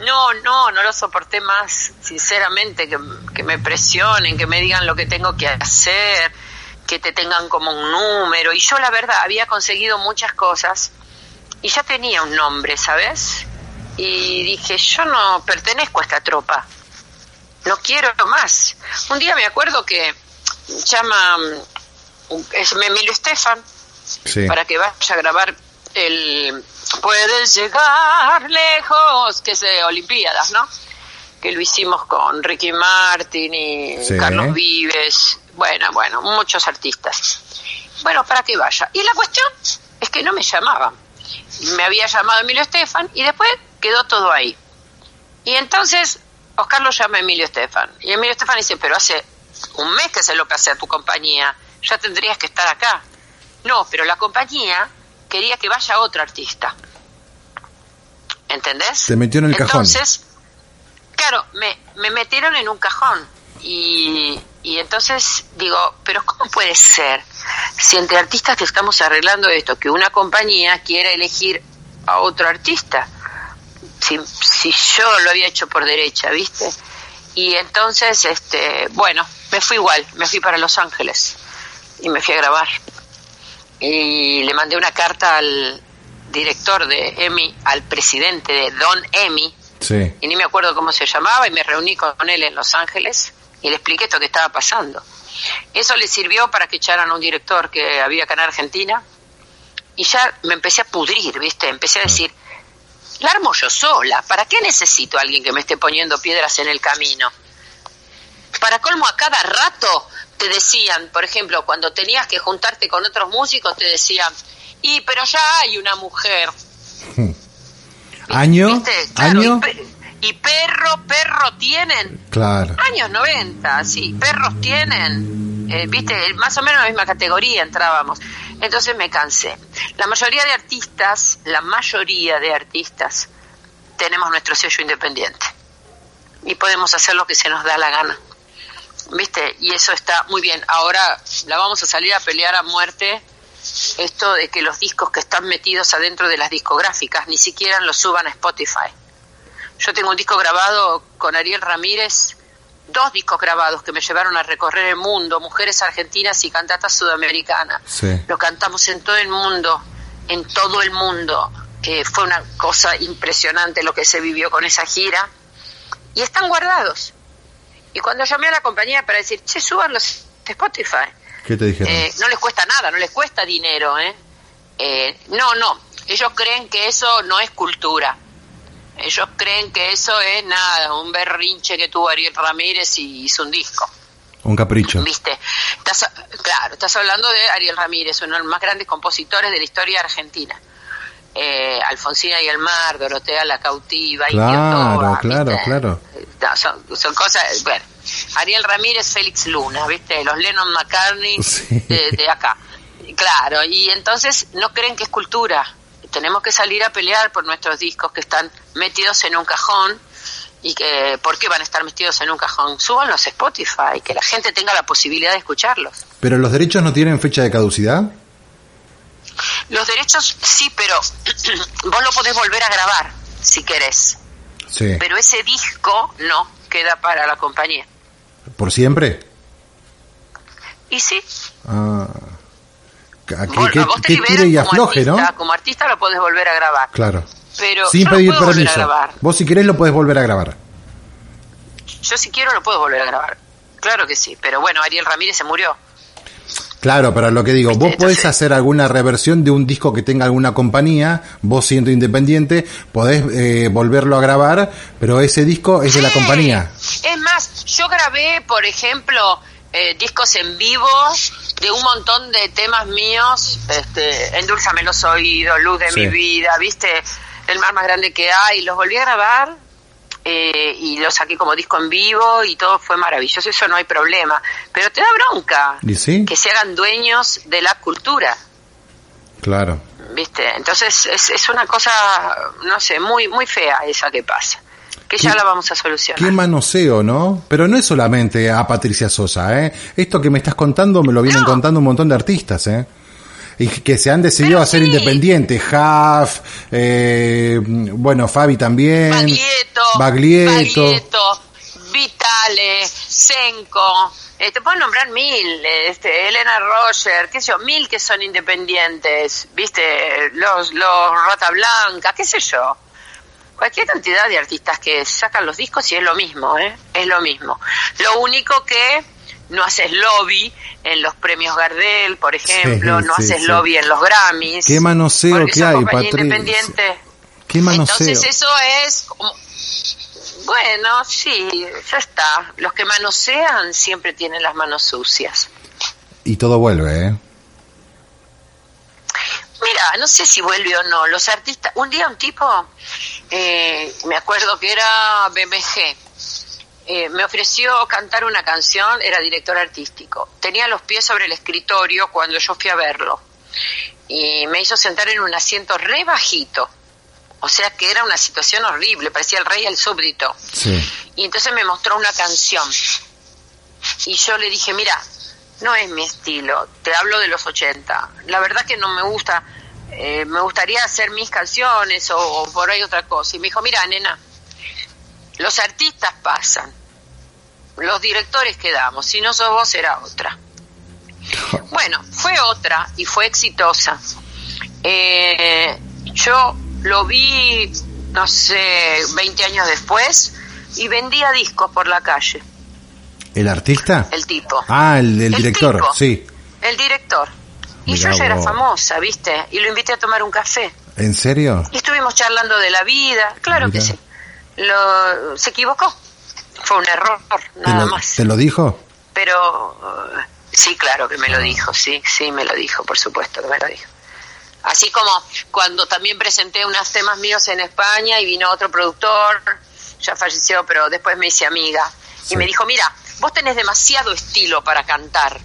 No, no, no lo soporté más, sinceramente, que, que me presionen, que me digan lo que tengo que hacer, que te tengan como un número. Y yo, la verdad, había conseguido muchas cosas y ya tenía un nombre, ¿sabes? Y dije, yo no pertenezco a esta tropa, no quiero más. Un día me acuerdo que llama es Emilio Estefan Sí. para que vaya a grabar el Puedes llegar lejos, que es de Olimpiadas, ¿no? Que lo hicimos con Ricky Martin y Sí. Carlos Vives, bueno, bueno, muchos artistas. Bueno, para que vaya. Y la cuestión es que no me llamaban. Me había llamado Emilio Estefan y después quedó todo ahí. Y entonces Oscar lo llama Emilio Estefan. Y Emilio Estefan dice, pero hace un mes que se lo pasé a tu compañía, ya tendrías que estar acá. No, pero la compañía quería que vaya otro artista. ¿Entendés? Te metió en el cajón. Entonces, claro, me, me metieron en un cajón. Y, y entonces digo, pero ¿cómo puede ser si entre artistas que estamos arreglando esto, que una compañía quiera elegir a otro artista? Si, si yo lo había hecho por derecha, ¿viste? Y entonces, este, bueno, me fui igual, me fui para Los Ángeles y me fui a grabar. Y le mandé una carta al director de EMI, al presidente de Don EMI, Sí. y ni me acuerdo cómo se llamaba, y me reuní con él en Los Ángeles y le expliqué esto que estaba pasando. Eso le sirvió para que echaran a un director que había acá en Argentina, y ya me empecé a pudrir, ¿viste? Empecé a decir, la armo yo sola, ¿para qué necesito a alguien que me esté poniendo piedras en el camino? Para colmo, a cada rato te decían, por ejemplo, cuando tenías que juntarte con otros músicos, te decían, y pero ya hay una mujer. ¿Año? ¿Año? Y, pe- y perro, perro tienen. Claro. Años 90, sí, perros tienen. Eh, Viste, más o menos en la misma categoría entrábamos. Entonces me cansé. La mayoría de artistas, la mayoría de artistas, tenemos nuestro sello independiente. Y podemos hacer lo que se nos da la gana. ¿Viste? Y eso está muy bien. Ahora la vamos a salir a pelear a muerte esto de que los discos que están metidos adentro de las discográficas ni siquiera los suban a Spotify. Yo tengo un disco grabado con Ariel Ramírez, dos discos grabados que me llevaron a recorrer el mundo, Mujeres Argentinas y Cantatas Sudamericanas. Sí. Lo cantamos en todo el mundo, en todo el mundo. Eh, fue una cosa impresionante lo que se vivió con esa gira. Y están guardados. Y cuando llamé a la compañía para decir, che, súbanlos a Spotify, ¿Qué te dijeron? eh, no les cuesta nada, no les cuesta dinero, ¿eh? Eh, No, no, ellos creen que eso no es cultura. Ellos creen que eso es nada, un berrinche que tuvo Ariel Ramírez y hizo un disco. Un capricho. ¿Viste? Estás, claro, estás hablando de Ariel Ramírez, uno de los más grandes compositores de la historia argentina. Eh, Alfonsina y el mar, Dorotea la cautiva, Claro, claro, ¿viste? claro. No, son, son cosas, bueno, Ariel Ramírez, Félix Luna, ¿viste? Los Lennon McCartney Sí. de, de acá. Claro, y entonces no creen que es cultura. Tenemos que salir a pelear por nuestros discos que están metidos en un cajón y que, ¿por qué van a estar metidos en un cajón? Súbanlos a Spotify, que la gente tenga la posibilidad de escucharlos. ¿Pero los derechos no tienen fecha de caducidad? Los derechos sí, pero vos lo podés volver a grabar si querés. Sí. Pero ese disco no queda para la compañía. ¿Por siempre? Y sí, Ah. ¿A ¿Qué, a vos te qué y como afloje, no? artista, Como artista lo podés volver a grabar. Claro. Pero Sin yo pedir puedo volver a permiso. grabar. Vos si querés lo podés volver a grabar. Yo si quiero lo puedo volver a grabar. Claro que sí, pero bueno, Ariel Ramírez se murió. Claro, pero lo que digo, vos Entonces- podés hacer alguna reversión de un disco que tenga alguna compañía, vos siendo independiente, podés eh, volverlo a grabar, pero ese disco es de la compañía. Es más, yo grabé, por ejemplo, eh, discos en vivo de un montón de temas míos, este, Endulzame los oídos, Luz de Sí. mi vida, viste, El mar más grande que hay, los volví a grabar eh, y los saqué como disco en vivo y todo fue maravilloso, eso no hay problema, pero te da bronca ¿Y sí? que se hagan dueños de la cultura. Claro. ¿viste? Entonces es, es una cosa, no sé, muy muy fea esa que pasa, que ya ¿Qué- la vamos a solucionar. Qué manoseo, ¿no? Pero no es solamente a Patricia Sosa, ¿eh? Esto que me estás contando me lo vienen No. contando un montón de artistas, ¿eh? Y que se han decidido Pero a ser sí. independientes. Huff, eh, bueno, Fabi también. Baglietto, Baglietto. Baglietto, Vitale, Senko, eh, te puedo nombrar mil, este, Elena Roger, qué sé yo, mil que son independientes, viste, los, los Rata Blanca, qué sé yo. Cualquier cantidad de artistas que sacan los discos y es lo mismo, ¿eh? Es lo mismo. Lo único que no haces lobby en los premios Gardel, por ejemplo, Sí, no haces sí. lobby en los Grammys. Qué manoseo que hay, Patricia. independiente. Qué manoseo. Entonces eso es como- bueno, sí, ya está. Los que manosean siempre tienen las manos sucias. Y todo vuelve, ¿eh? Mira, no sé si vuelve o no. Los artistas, un día un tipo, eh, me acuerdo que era BMG, eh, me ofreció cantar una canción, era director artístico. Tenía los pies sobre el escritorio cuando yo fui a verlo. Y me hizo sentar en un asiento re bajito. O sea que era una situación horrible, parecía el rey al súbdito. Sí. Y entonces me mostró una canción. Y yo le dije, mira, no es mi estilo, te hablo de los 80. La verdad que no me gusta, eh, me gustaría hacer mis canciones o, o por ahí otra cosa. Y me dijo, mira, nena, los artistas pasan, los directores quedamos, si no sos vos será otra. Bueno, fue otra y fue exitosa. Eh, yo lo vi, no sé, 20 años después y vendía discos por la calle, ¿El artista? el tipo. Ah, el, el El director, tipo. sí. El director. Y Mirá yo ya era famosa, ¿viste? Y lo invité a tomar un café. ¿En serio? Y estuvimos charlando de la vida. Claro Mirá. que sí. Lo, se equivocó. Fue un error, ¿Te nada lo, más. ¿Te lo dijo? Pero eh, sí, claro que me lo dijo, sí, sí, me lo dijo, por supuesto que me lo dijo. Así como cuando también presenté unos temas míos en España y vino otro productor, ya falleció, pero después me hice amiga. Sí. Y me dijo, mira, vos tenés demasiado estilo para cantar.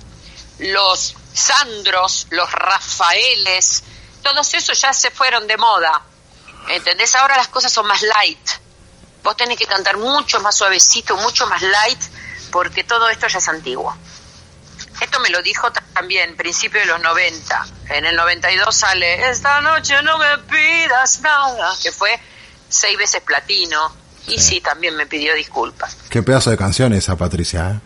Los Sandros, los Rafaeles, todos esos ya se fueron de moda. ¿Entendés? Ahora las cosas son más light. Vos tenés que cantar mucho más suavecito, mucho más light, porque todo esto ya es antiguo. Esto me lo dijo también, principio de los 90. En el 92 sale, esta noche no me pidas nada, que fue seis veces platino. Y sí, también me pidió disculpas. Qué pedazo de canción esa, Patricia. ¿eh?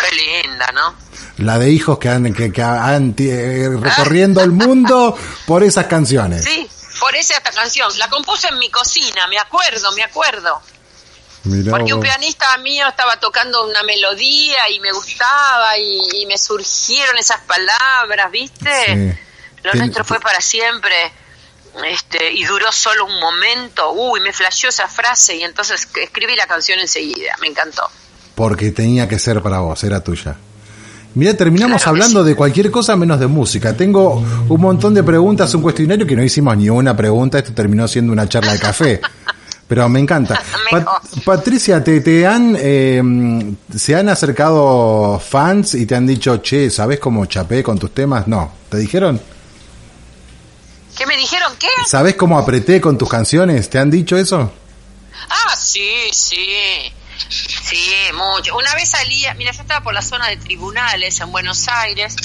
Qué linda, ¿no? La de hijos que han, que, que han eh, recorriendo el mundo por esas canciones. Sí, por esa esta canción. La compuse en mi cocina, me acuerdo, me acuerdo. Mirá Porque un pianista mío estaba tocando una melodía y me gustaba y, y me surgieron esas palabras, ¿viste? Sí. Lo nuestro fue para siempre este, y duró solo un momento. Uy, me flasheó esa frase y entonces escribí la canción enseguida. Me encantó. Porque tenía que ser para vos, era tuya. Mira, terminamos Claro hablando de cualquier cosa menos de música. Tengo un montón de preguntas, un cuestionario que no hicimos ni una pregunta. Esto terminó siendo una charla de café. Pero me encanta. Pat- Patricia, ¿te, te han, eh, se han acercado fans y te han dicho, che, ¿sabes cómo chapé con tus temas? No. ¿Te dijeron? ¿Qué me dijeron? ¿Qué? ¿Sabes cómo apreté con tus canciones? ¿Te han dicho eso? Ah, sí, sí. Sí, mucho. Una vez salía, mira, yo estaba por la zona de tribunales en Buenos Aires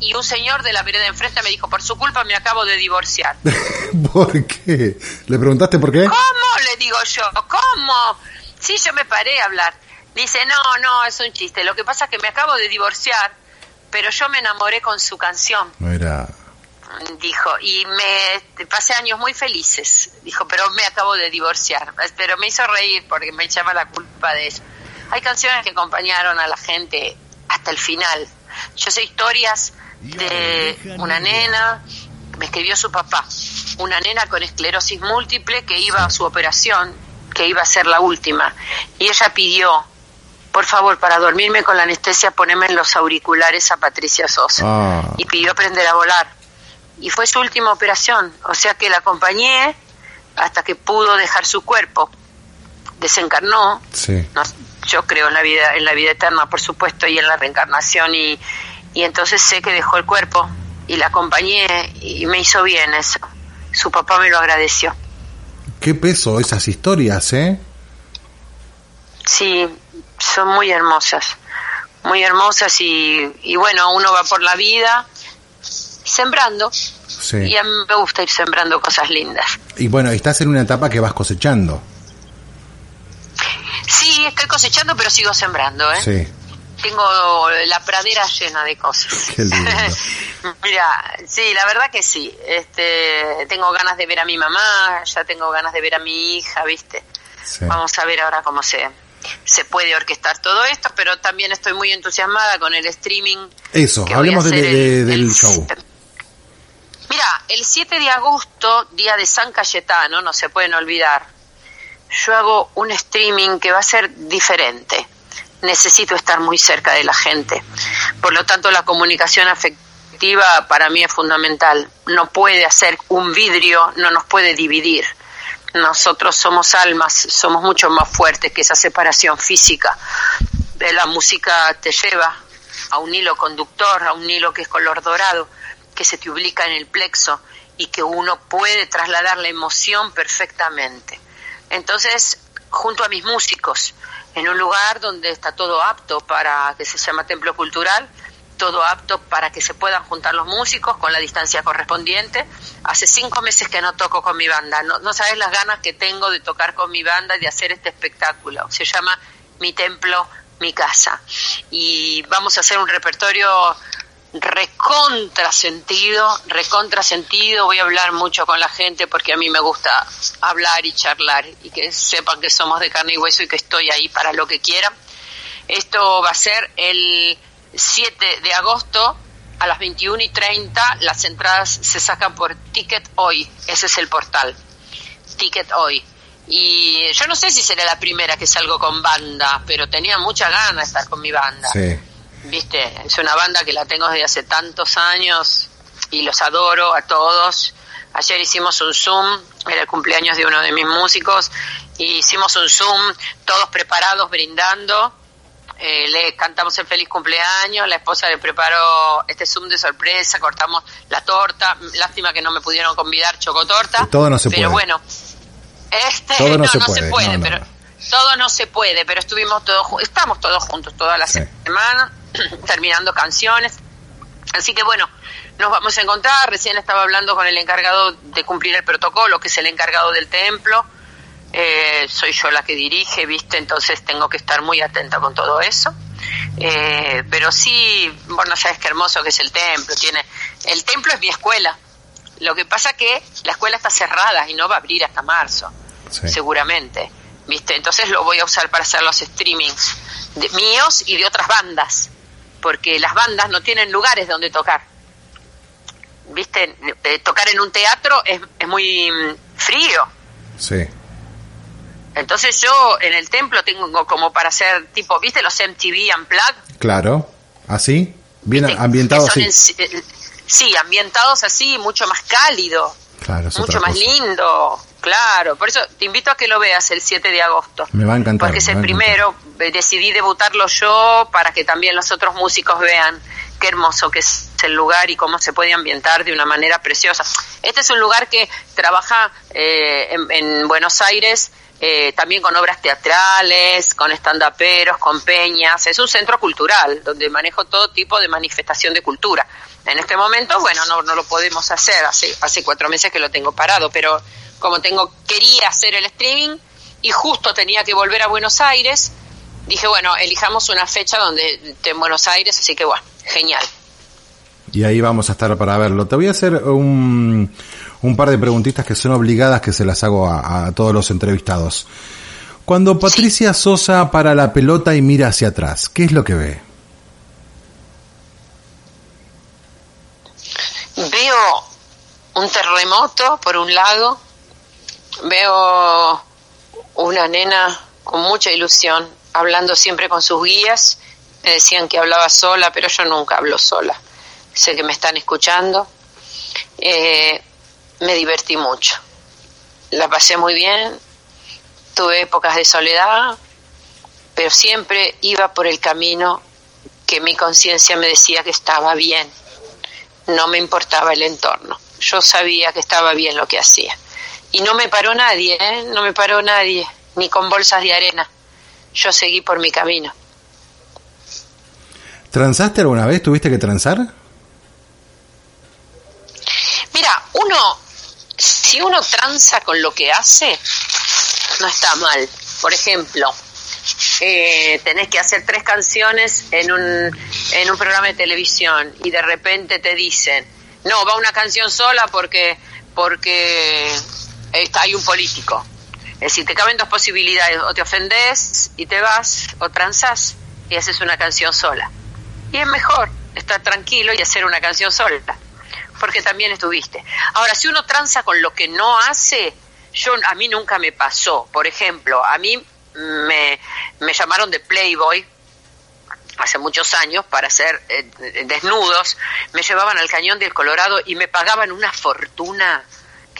y un señor de la vereda de enfrente me dijo, por su culpa me acabo de divorciar. ¿Por qué? ¿Le preguntaste por qué? ¿Cómo? Le digo yo, ¿cómo? Sí, yo me paré a hablar. Dice, no, no, es un chiste. Lo que pasa es que me acabo de divorciar, pero yo me enamoré con su canción, Mira, dijo, y me pasé años muy felices. Dijo, pero me acabo de divorciar. Pero me hizo reír porque me echaba la culpa de eso. Hay canciones que acompañaron a la gente hasta el final. Yo sé historias de una nena, me escribió su papá, una nena con esclerosis múltiple que iba a su operación, que iba a ser la última, y ella pidió, por favor, para dormirme con la anestesia, poneme en los auriculares a Patricia Sosa, Ah. y pidió aprender a volar. Y fue su última operación, o sea que la acompañé hasta que pudo dejar su cuerpo. Desencarnó, sí. no, yo creo en la vida en la vida eterna por supuesto y en la reencarnación y, y entonces sé que dejó el cuerpo y la acompañé y me hizo bien eso su papá me lo agradeció Qué peso esas historias, ¿eh? sí son muy hermosas muy hermosas y, y bueno uno va por la vida sembrando. Sí. Y a mí me gusta ir sembrando cosas lindas. Y bueno, estás en una etapa que vas cosechando. Sí, estoy cosechando, pero sigo sembrando, ¿eh? Sí. Tengo la pradera llena de cosas. Qué lindo. Mira, sí, la verdad que sí. Este, tengo ganas de ver a mi mamá, ya tengo ganas de ver a mi hija, ¿viste? Sí. Vamos a ver ahora cómo se, se puede orquestar todo esto, pero también estoy muy entusiasmada con el streaming. Eso, hablemos de- hacer de- el- del el show. Mira, el 7 de agosto, día de San Cayetano, no se pueden olvidar, yo hago un streaming que va a ser diferente. Necesito estar muy cerca de la gente. Por lo tanto, la comunicación afectiva para mí es fundamental. No puede hacer un vidrio, no nos puede dividir. Nosotros somos almas, somos mucho más fuertes que esa separación física. Eh, La música te lleva a un hilo conductor, a un hilo que es color dorado, que se te ubica en el plexo y que uno puede trasladar la emoción perfectamente. Entonces, junto a mis músicos, en un lugar donde está todo apto para, que se llama Templo Cultural, todo apto para que se puedan juntar los músicos con la distancia correspondiente. Hace cinco meses que no toco con mi banda, no, no sabes las ganas que tengo de tocar con mi banda y de hacer este espectáculo. Se llama Mi Templo, Mi Casa. Y vamos a hacer un repertorio recontrasentido, recontrasentido. Voy a hablar mucho con la gente porque a mí me gusta hablar y charlar y que sepan que somos de carne y hueso y que estoy ahí para lo que quieran. Esto va a ser el 7 de agosto a las 21 y 30. Las entradas se sacan por Ticket Hoy. Ese es el portal. Ticket Hoy. Y yo no sé si será la primera que salgo con banda, pero tenía mucha ganas de estar con mi banda. Sí. Viste, es una banda que la tengo desde hace tantos años y los adoro a todos. Ayer hicimos un Zoom, era el cumpleaños de uno de mis músicos, y hicimos un Zoom, todos preparados, brindando. Eh, le cantamos el feliz cumpleaños, la esposa le preparó este Zoom de sorpresa, cortamos la torta. Lástima que no me pudieron convidar chocotorta. Todo no se pero puede. bueno, este, Todo no no, se no puede, se pero todo no se puede, pero estuvimos todos, estamos todos juntos toda la Sí. semana, terminando canciones. Así que bueno, nos vamos a encontrar. Recién estaba hablando con el encargado de cumplir el protocolo, que es el encargado del templo. Eh, soy yo la que dirige, ¿viste? Entonces tengo que estar muy atenta con todo eso. Eh, pero sí, bueno, sabes qué hermoso que es el templo. Tiene, el templo es mi escuela. Lo que pasa que la escuela está cerrada y no va a abrir hasta marzo Sí. seguramente. ¿Viste? Entonces lo voy a usar para hacer los streamings de, míos y de otras bandas, porque las bandas no tienen lugares donde tocar. ¿Viste? Eh, tocar en un teatro es, es muy mm, frío. Sí. Entonces yo en el templo tengo como para hacer tipo, ¿viste los MTV Unplugged? Claro. ¿Así? Bien ¿Viste? ambientado Que son así. en- eh, sí, ambientados así, mucho más cálido, Claro, mucho más cosa. lindo, claro. Por eso te invito a que lo veas el 7 de agosto. Me va a encantar, Porque es el primero, eh, decidí debutarlo yo para que también los otros músicos vean qué hermoso que es el lugar y cómo se puede ambientar de una manera preciosa. Este es un lugar que trabaja eh, en, en Buenos Aires eh, también con obras teatrales, con estandaperos, con peñas. Es un centro cultural donde manejo todo tipo de manifestación de cultura. En este momento, bueno, no, no lo podemos hacer, hace, hace cuatro meses que lo tengo parado, pero como tengo, quería hacer el streaming y justo tenía que volver a Buenos Aires, dije, bueno, elijamos una fecha donde esté en Buenos Aires, así que bueno, genial. Y ahí vamos a estar para verlo. Te voy a hacer un, un par de preguntitas que son obligadas que se las hago a, a todos los entrevistados. Cuando Patricia Sosa para la pelota y mira hacia atrás, ¿qué es lo que ve? Veo un terremoto por un lado, veo una nena con mucha ilusión, hablando siempre con sus guías, me decían que hablaba sola, pero yo nunca hablo sola, sé que me están escuchando, Eh, me divertí mucho, la pasé muy bien, tuve épocas de soledad, pero siempre iba por el camino que mi conciencia me decía que estaba bien. No me importaba el entorno. Yo sabía que estaba bien lo que hacía. Y no me paró nadie, ¿eh? No me paró nadie, ni con bolsas de arena. Yo seguí por mi camino. ¿Transaste alguna vez? ¿Tuviste que transar? uno, si uno tranza con lo que hace, no está mal. Por ejemplo, eh, tenés que hacer tres canciones en un, en un programa de televisión y de repente te dicen, no, va una canción sola porque, porque está, hay un político. Es decir, te caben dos posibilidades, o te ofendes y te vas, o transas y haces una canción sola. Y es mejor estar tranquilo y hacer una canción sola, porque también estuviste. Ahora, si uno tranza con lo que no hace, yo a mí nunca me pasó. Por ejemplo, a mí me, me llamaron de Playboy hace muchos años para hacer eh, desnudos, me llevaban al cañón del Colorado y me pagaban una fortuna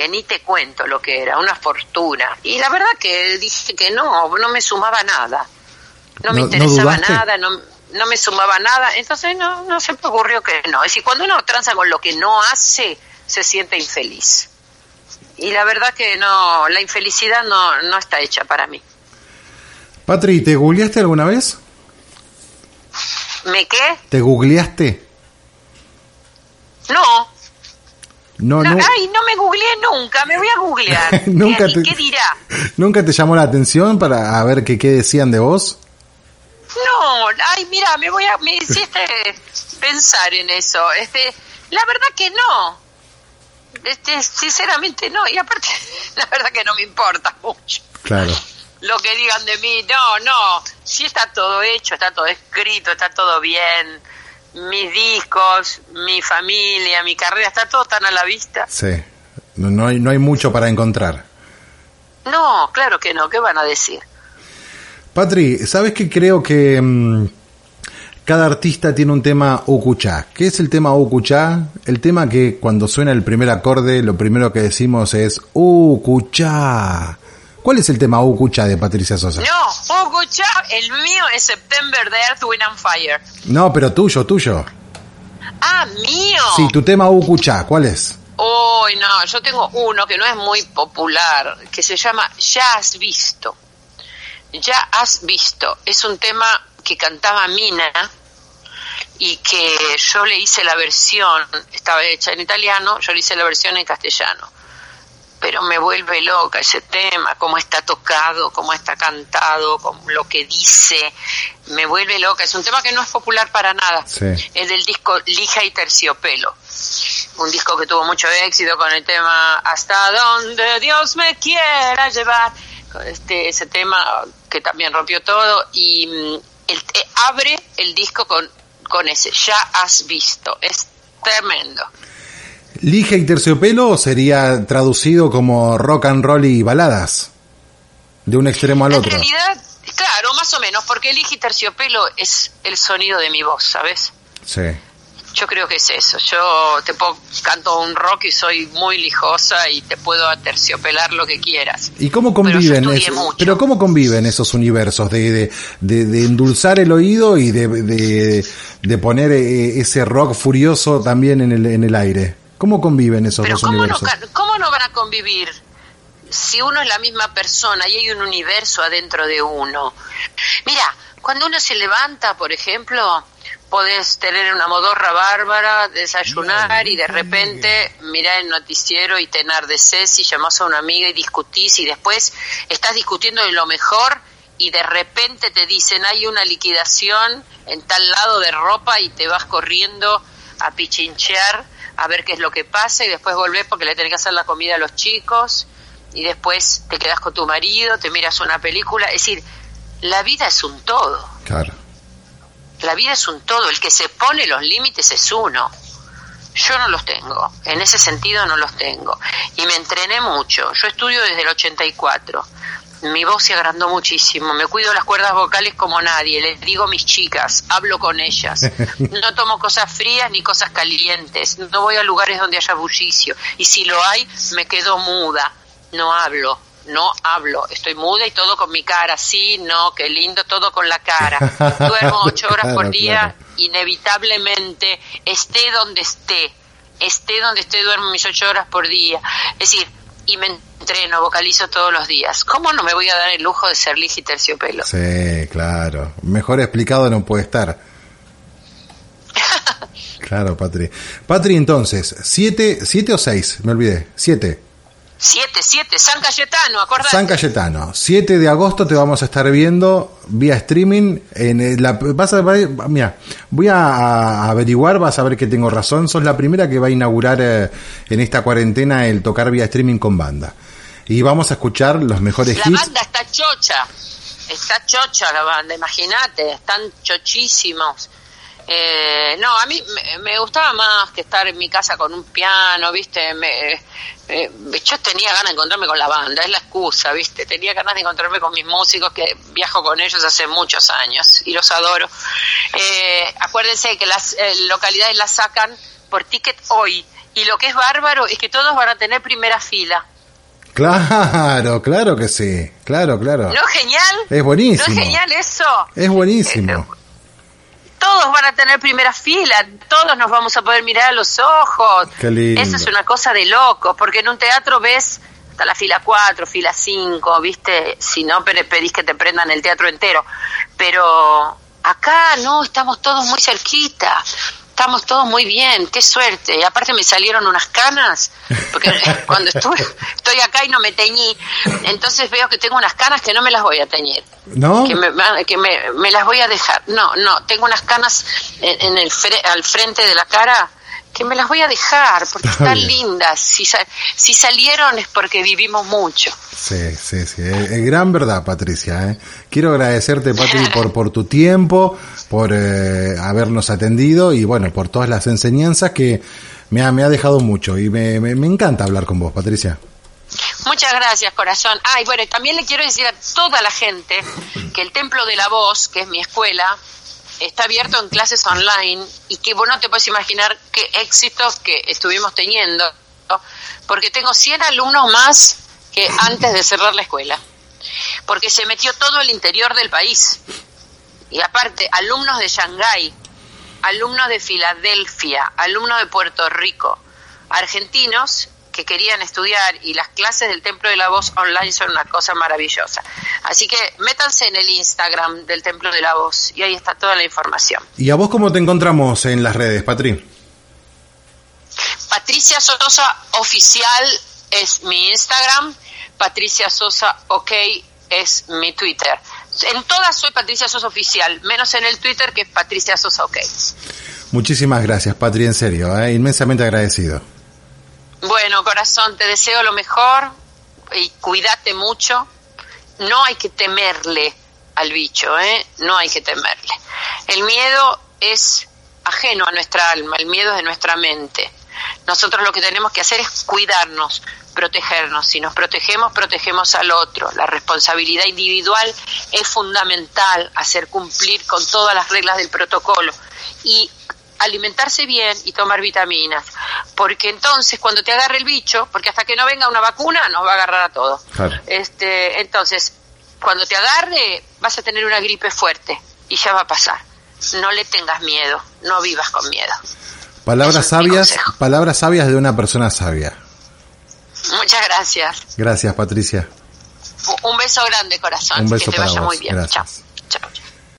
que ni te cuento lo que era, una fortuna. Y la verdad que dije que no, no me sumaba nada. No, me interesaba nada, no, no me sumaba nada. Entonces no, no se me ocurrió que no. Es decir, cuando uno tranza con lo que no hace, se siente infeliz. Y la verdad que no, la infelicidad no, no está hecha para mí. Patri, ¿te googleaste alguna vez? ¿Me qué? ¿Te googleaste? No. No, no, Ay, no me googleé nunca, me voy a googlear. ¿Nunca ¿Qué, te- ¿Qué dirá? ¿Nunca te llamó la atención para a ver qué, qué decían de vos? No, ay, mira, me voy a, me hiciste pensar en eso. Este, la verdad que no. Este, sinceramente no. Y aparte, la verdad que no me importa mucho Claro. lo que digan de mí. No, no. Si está todo hecho, está todo escrito, está todo bien. Mis discos, mi familia, mi carrera, está todo tan a la vista. Sí. No, hay, no hay mucho para encontrar. No, claro que no. ¿Qué van a decir? Patri, ¿sabes que creo que mm, cada artista tiene un tema ukuchá? ¿Qué es el tema ukuchá? El tema que cuando suena el primer acorde, lo primero que decimos es ukuchá. ¿Cuál es el tema ukuchá de Patricia Sosa? No, escucha, el mío es September de Earth, Wind and Fire. No, pero tuyo, tuyo. Ah, mío. Sí, tu tema ukuchá, ¿cuál es? Uy, no, yo tengo uno que no es muy popular, que se llama Ya has visto. Ya has visto. Es un tema que cantaba Mina y que yo le hice la versión, estaba hecha en italiano, yo le hice la versión en castellano. Pero me vuelve loca ese tema, cómo está tocado, cómo está cantado, con lo que dice, me vuelve loca. Es un tema que no es popular para nada. Sí. Es del disco Lija y Terciopelo un disco que tuvo mucho éxito con el tema Hasta donde Dios me quiera llevar, este, ese tema que también rompió todo y mm, el, eh, abre el disco con, con ese, ya has visto, es tremendo. Lige y terciopelo sería traducido como rock and roll y baladas. De un extremo al En otro. realidad, claro, más o menos, porque el y terciopelo es el sonido de mi voz, ¿sabes? Sí. Yo creo que es eso. Yo te puedo, canto un rock y soy muy lijosa y te puedo aterciopelar lo que quieras. ¿Y cómo Pero conviven? eso- mucho. pero cómo conviven esos universos de, de, de- de endulzar el oído y de, de, de poner eh, ese rock furioso también en el, en el aire? ¿Cómo conviven esos Pero dos ¿cómo no, universos? ca- ¿cómo no van a convivir si uno es la misma persona y hay un universo adentro de uno? Mira, cuando uno se levanta, por ejemplo, podés tener una modorra bárbara, desayunar y de repente mirar el noticiero y te enardeces y llamás a una amiga y discutís y después estás discutiendo de lo mejor y de repente te dicen hay una liquidación en tal lado de ropa y te vas corriendo a pichinchear a ver qué es lo que pasa y después volvés porque le tenés que hacer la comida a los chicos y después te quedas con tu marido, te miras una película, es decir, la vida es un todo. Claro. La vida es un todo, el que se pone los límites es uno. Yo no los tengo, en ese sentido no los tengo. Y me entrené mucho, yo estudio desde el 84. Mi voz se agrandó muchísimo, me cuido las cuerdas vocales como nadie, les digo mis chicas, hablo con ellas. No tomo cosas frías ni cosas calientes, no voy a lugares donde haya bullicio. Y si lo hay, me quedo muda, no hablo, no hablo, estoy muda y todo con mi cara, sí, no, qué lindo, todo con la cara. Duermo ocho horas por día, claro. inevitablemente, esté donde esté, esté donde esté, duermo mis ocho horas por día. Es decir, y me entreno, vocalizo todos los días. ¿Cómo no me voy a dar el lujo de ser lija y terciopelo? Sí, claro. Mejor explicado no puede estar. Claro, Patri. Patri, entonces, ¿siete, siete o seis? Me olvidé. Siete. Siete, siete, San Cayetano, acordate. San Cayetano. 7 de agosto te vamos a estar viendo vía streaming. En el- la, vas a, mira, voy a, a averiguar, vas a ver que tengo razón. Sos la primera que va a inaugurar eh, en esta cuarentena el tocar vía streaming con banda. Y vamos a escuchar los mejores La hits. banda está chocha, está chocha la banda, imagínate, están chochísimos. Eh, no, a mí me, me gustaba más que estar en mi casa con un piano, ¿viste? Me, eh, yo tenía ganas de encontrarme con la banda, es la excusa, ¿viste? Tenía ganas de encontrarme con mis músicos que viajo con ellos hace muchos años y los adoro. Eh, acuérdense que las eh, localidades las sacan por ticket hoy y lo que es bárbaro es que todos van a tener primera fila. Claro, claro que sí. Claro, claro. ¿No es genial? Es buenísimo. ¿No es genial eso? Es buenísimo. Todos van a tener primera fila, todos nos vamos a poder mirar a los ojos. Qué lindo. Eso es una cosa de loco, porque en un teatro ves hasta la fila 4, fila 5, ¿viste? Si no, pedís que te prendan el teatro entero. Pero acá no, estamos todos muy cerquita. Estamos todos muy bien, qué suerte. Y aparte me salieron unas canas, porque cuando estuve, estoy acá y no me teñí, entonces veo que tengo unas canas que no me las voy a teñir ¿No? que, me, que me, me las voy a dejar. No, no, tengo unas canas en, en el fre- al frente de la cara que me las voy a dejar porque Está están lindas. Si, si salieron es porque vivimos mucho. Sí, sí, sí. Es, es gran verdad, Patricia. ¿eh? Quiero agradecerte, Patri, por, por tu tiempo, por eh, habernos atendido y, bueno, por todas las enseñanzas que me ha, me ha dejado mucho. Y me, me, encanta hablar con vos, Patricia. Muchas gracias, corazón. Bueno, y también le quiero decir a toda la gente que el Templo de la Voz, que es mi escuela, está abierto en clases online y que vos no te puedes imaginar qué éxitos que estuvimos teniendo, porque tengo 100 alumnos más que antes de cerrar la escuela, porque se metió todo el interior del país. Y aparte, alumnos de Shanghái, alumnos de Filadelfia, alumnos de Puerto Rico, argentinos que querían estudiar y las clases del Templo de la Voz online son una cosa maravillosa. Así que métanse en el Instagram del Templo de la Voz y ahí está toda la información. ¿Y a vos cómo te encontramos en las redes, Patri? Patricia Sosa Oficial es mi Instagram, Patricia Sosa OK es mi Twitter. En todas soy Patricia Sosa Oficial, menos en el Twitter que es Patricia Sosa OK. Muchísimas gracias, Patri, en serio. ¿eh? Inmensamente agradecido. Bueno, corazón, te deseo lo mejor y cuídate mucho. No hay que temerle al bicho, ¿eh? No hay que temerle. El miedo es ajeno a nuestra alma, el miedo es de nuestra mente. Nosotros lo que tenemos que hacer es cuidarnos, protegernos. Si nos protegemos, protegemos al otro. La responsabilidad individual es fundamental, hacer cumplir con todas las reglas del protocolo. Y alimentarse bien y tomar vitaminas, porque entonces cuando te agarre el bicho, porque hasta que no venga una vacuna nos va a agarrar a todos. Claro. Este, entonces, cuando te agarre vas a tener una gripe fuerte y ya va a pasar. No le tengas miedo, no vivas con miedo. Palabras sabias, palabras sabias de una persona sabia. Muchas gracias. Gracias, Patricia. Un beso grande, corazón. Un beso que te para vaya vos. muy bien. Chao. Gracias.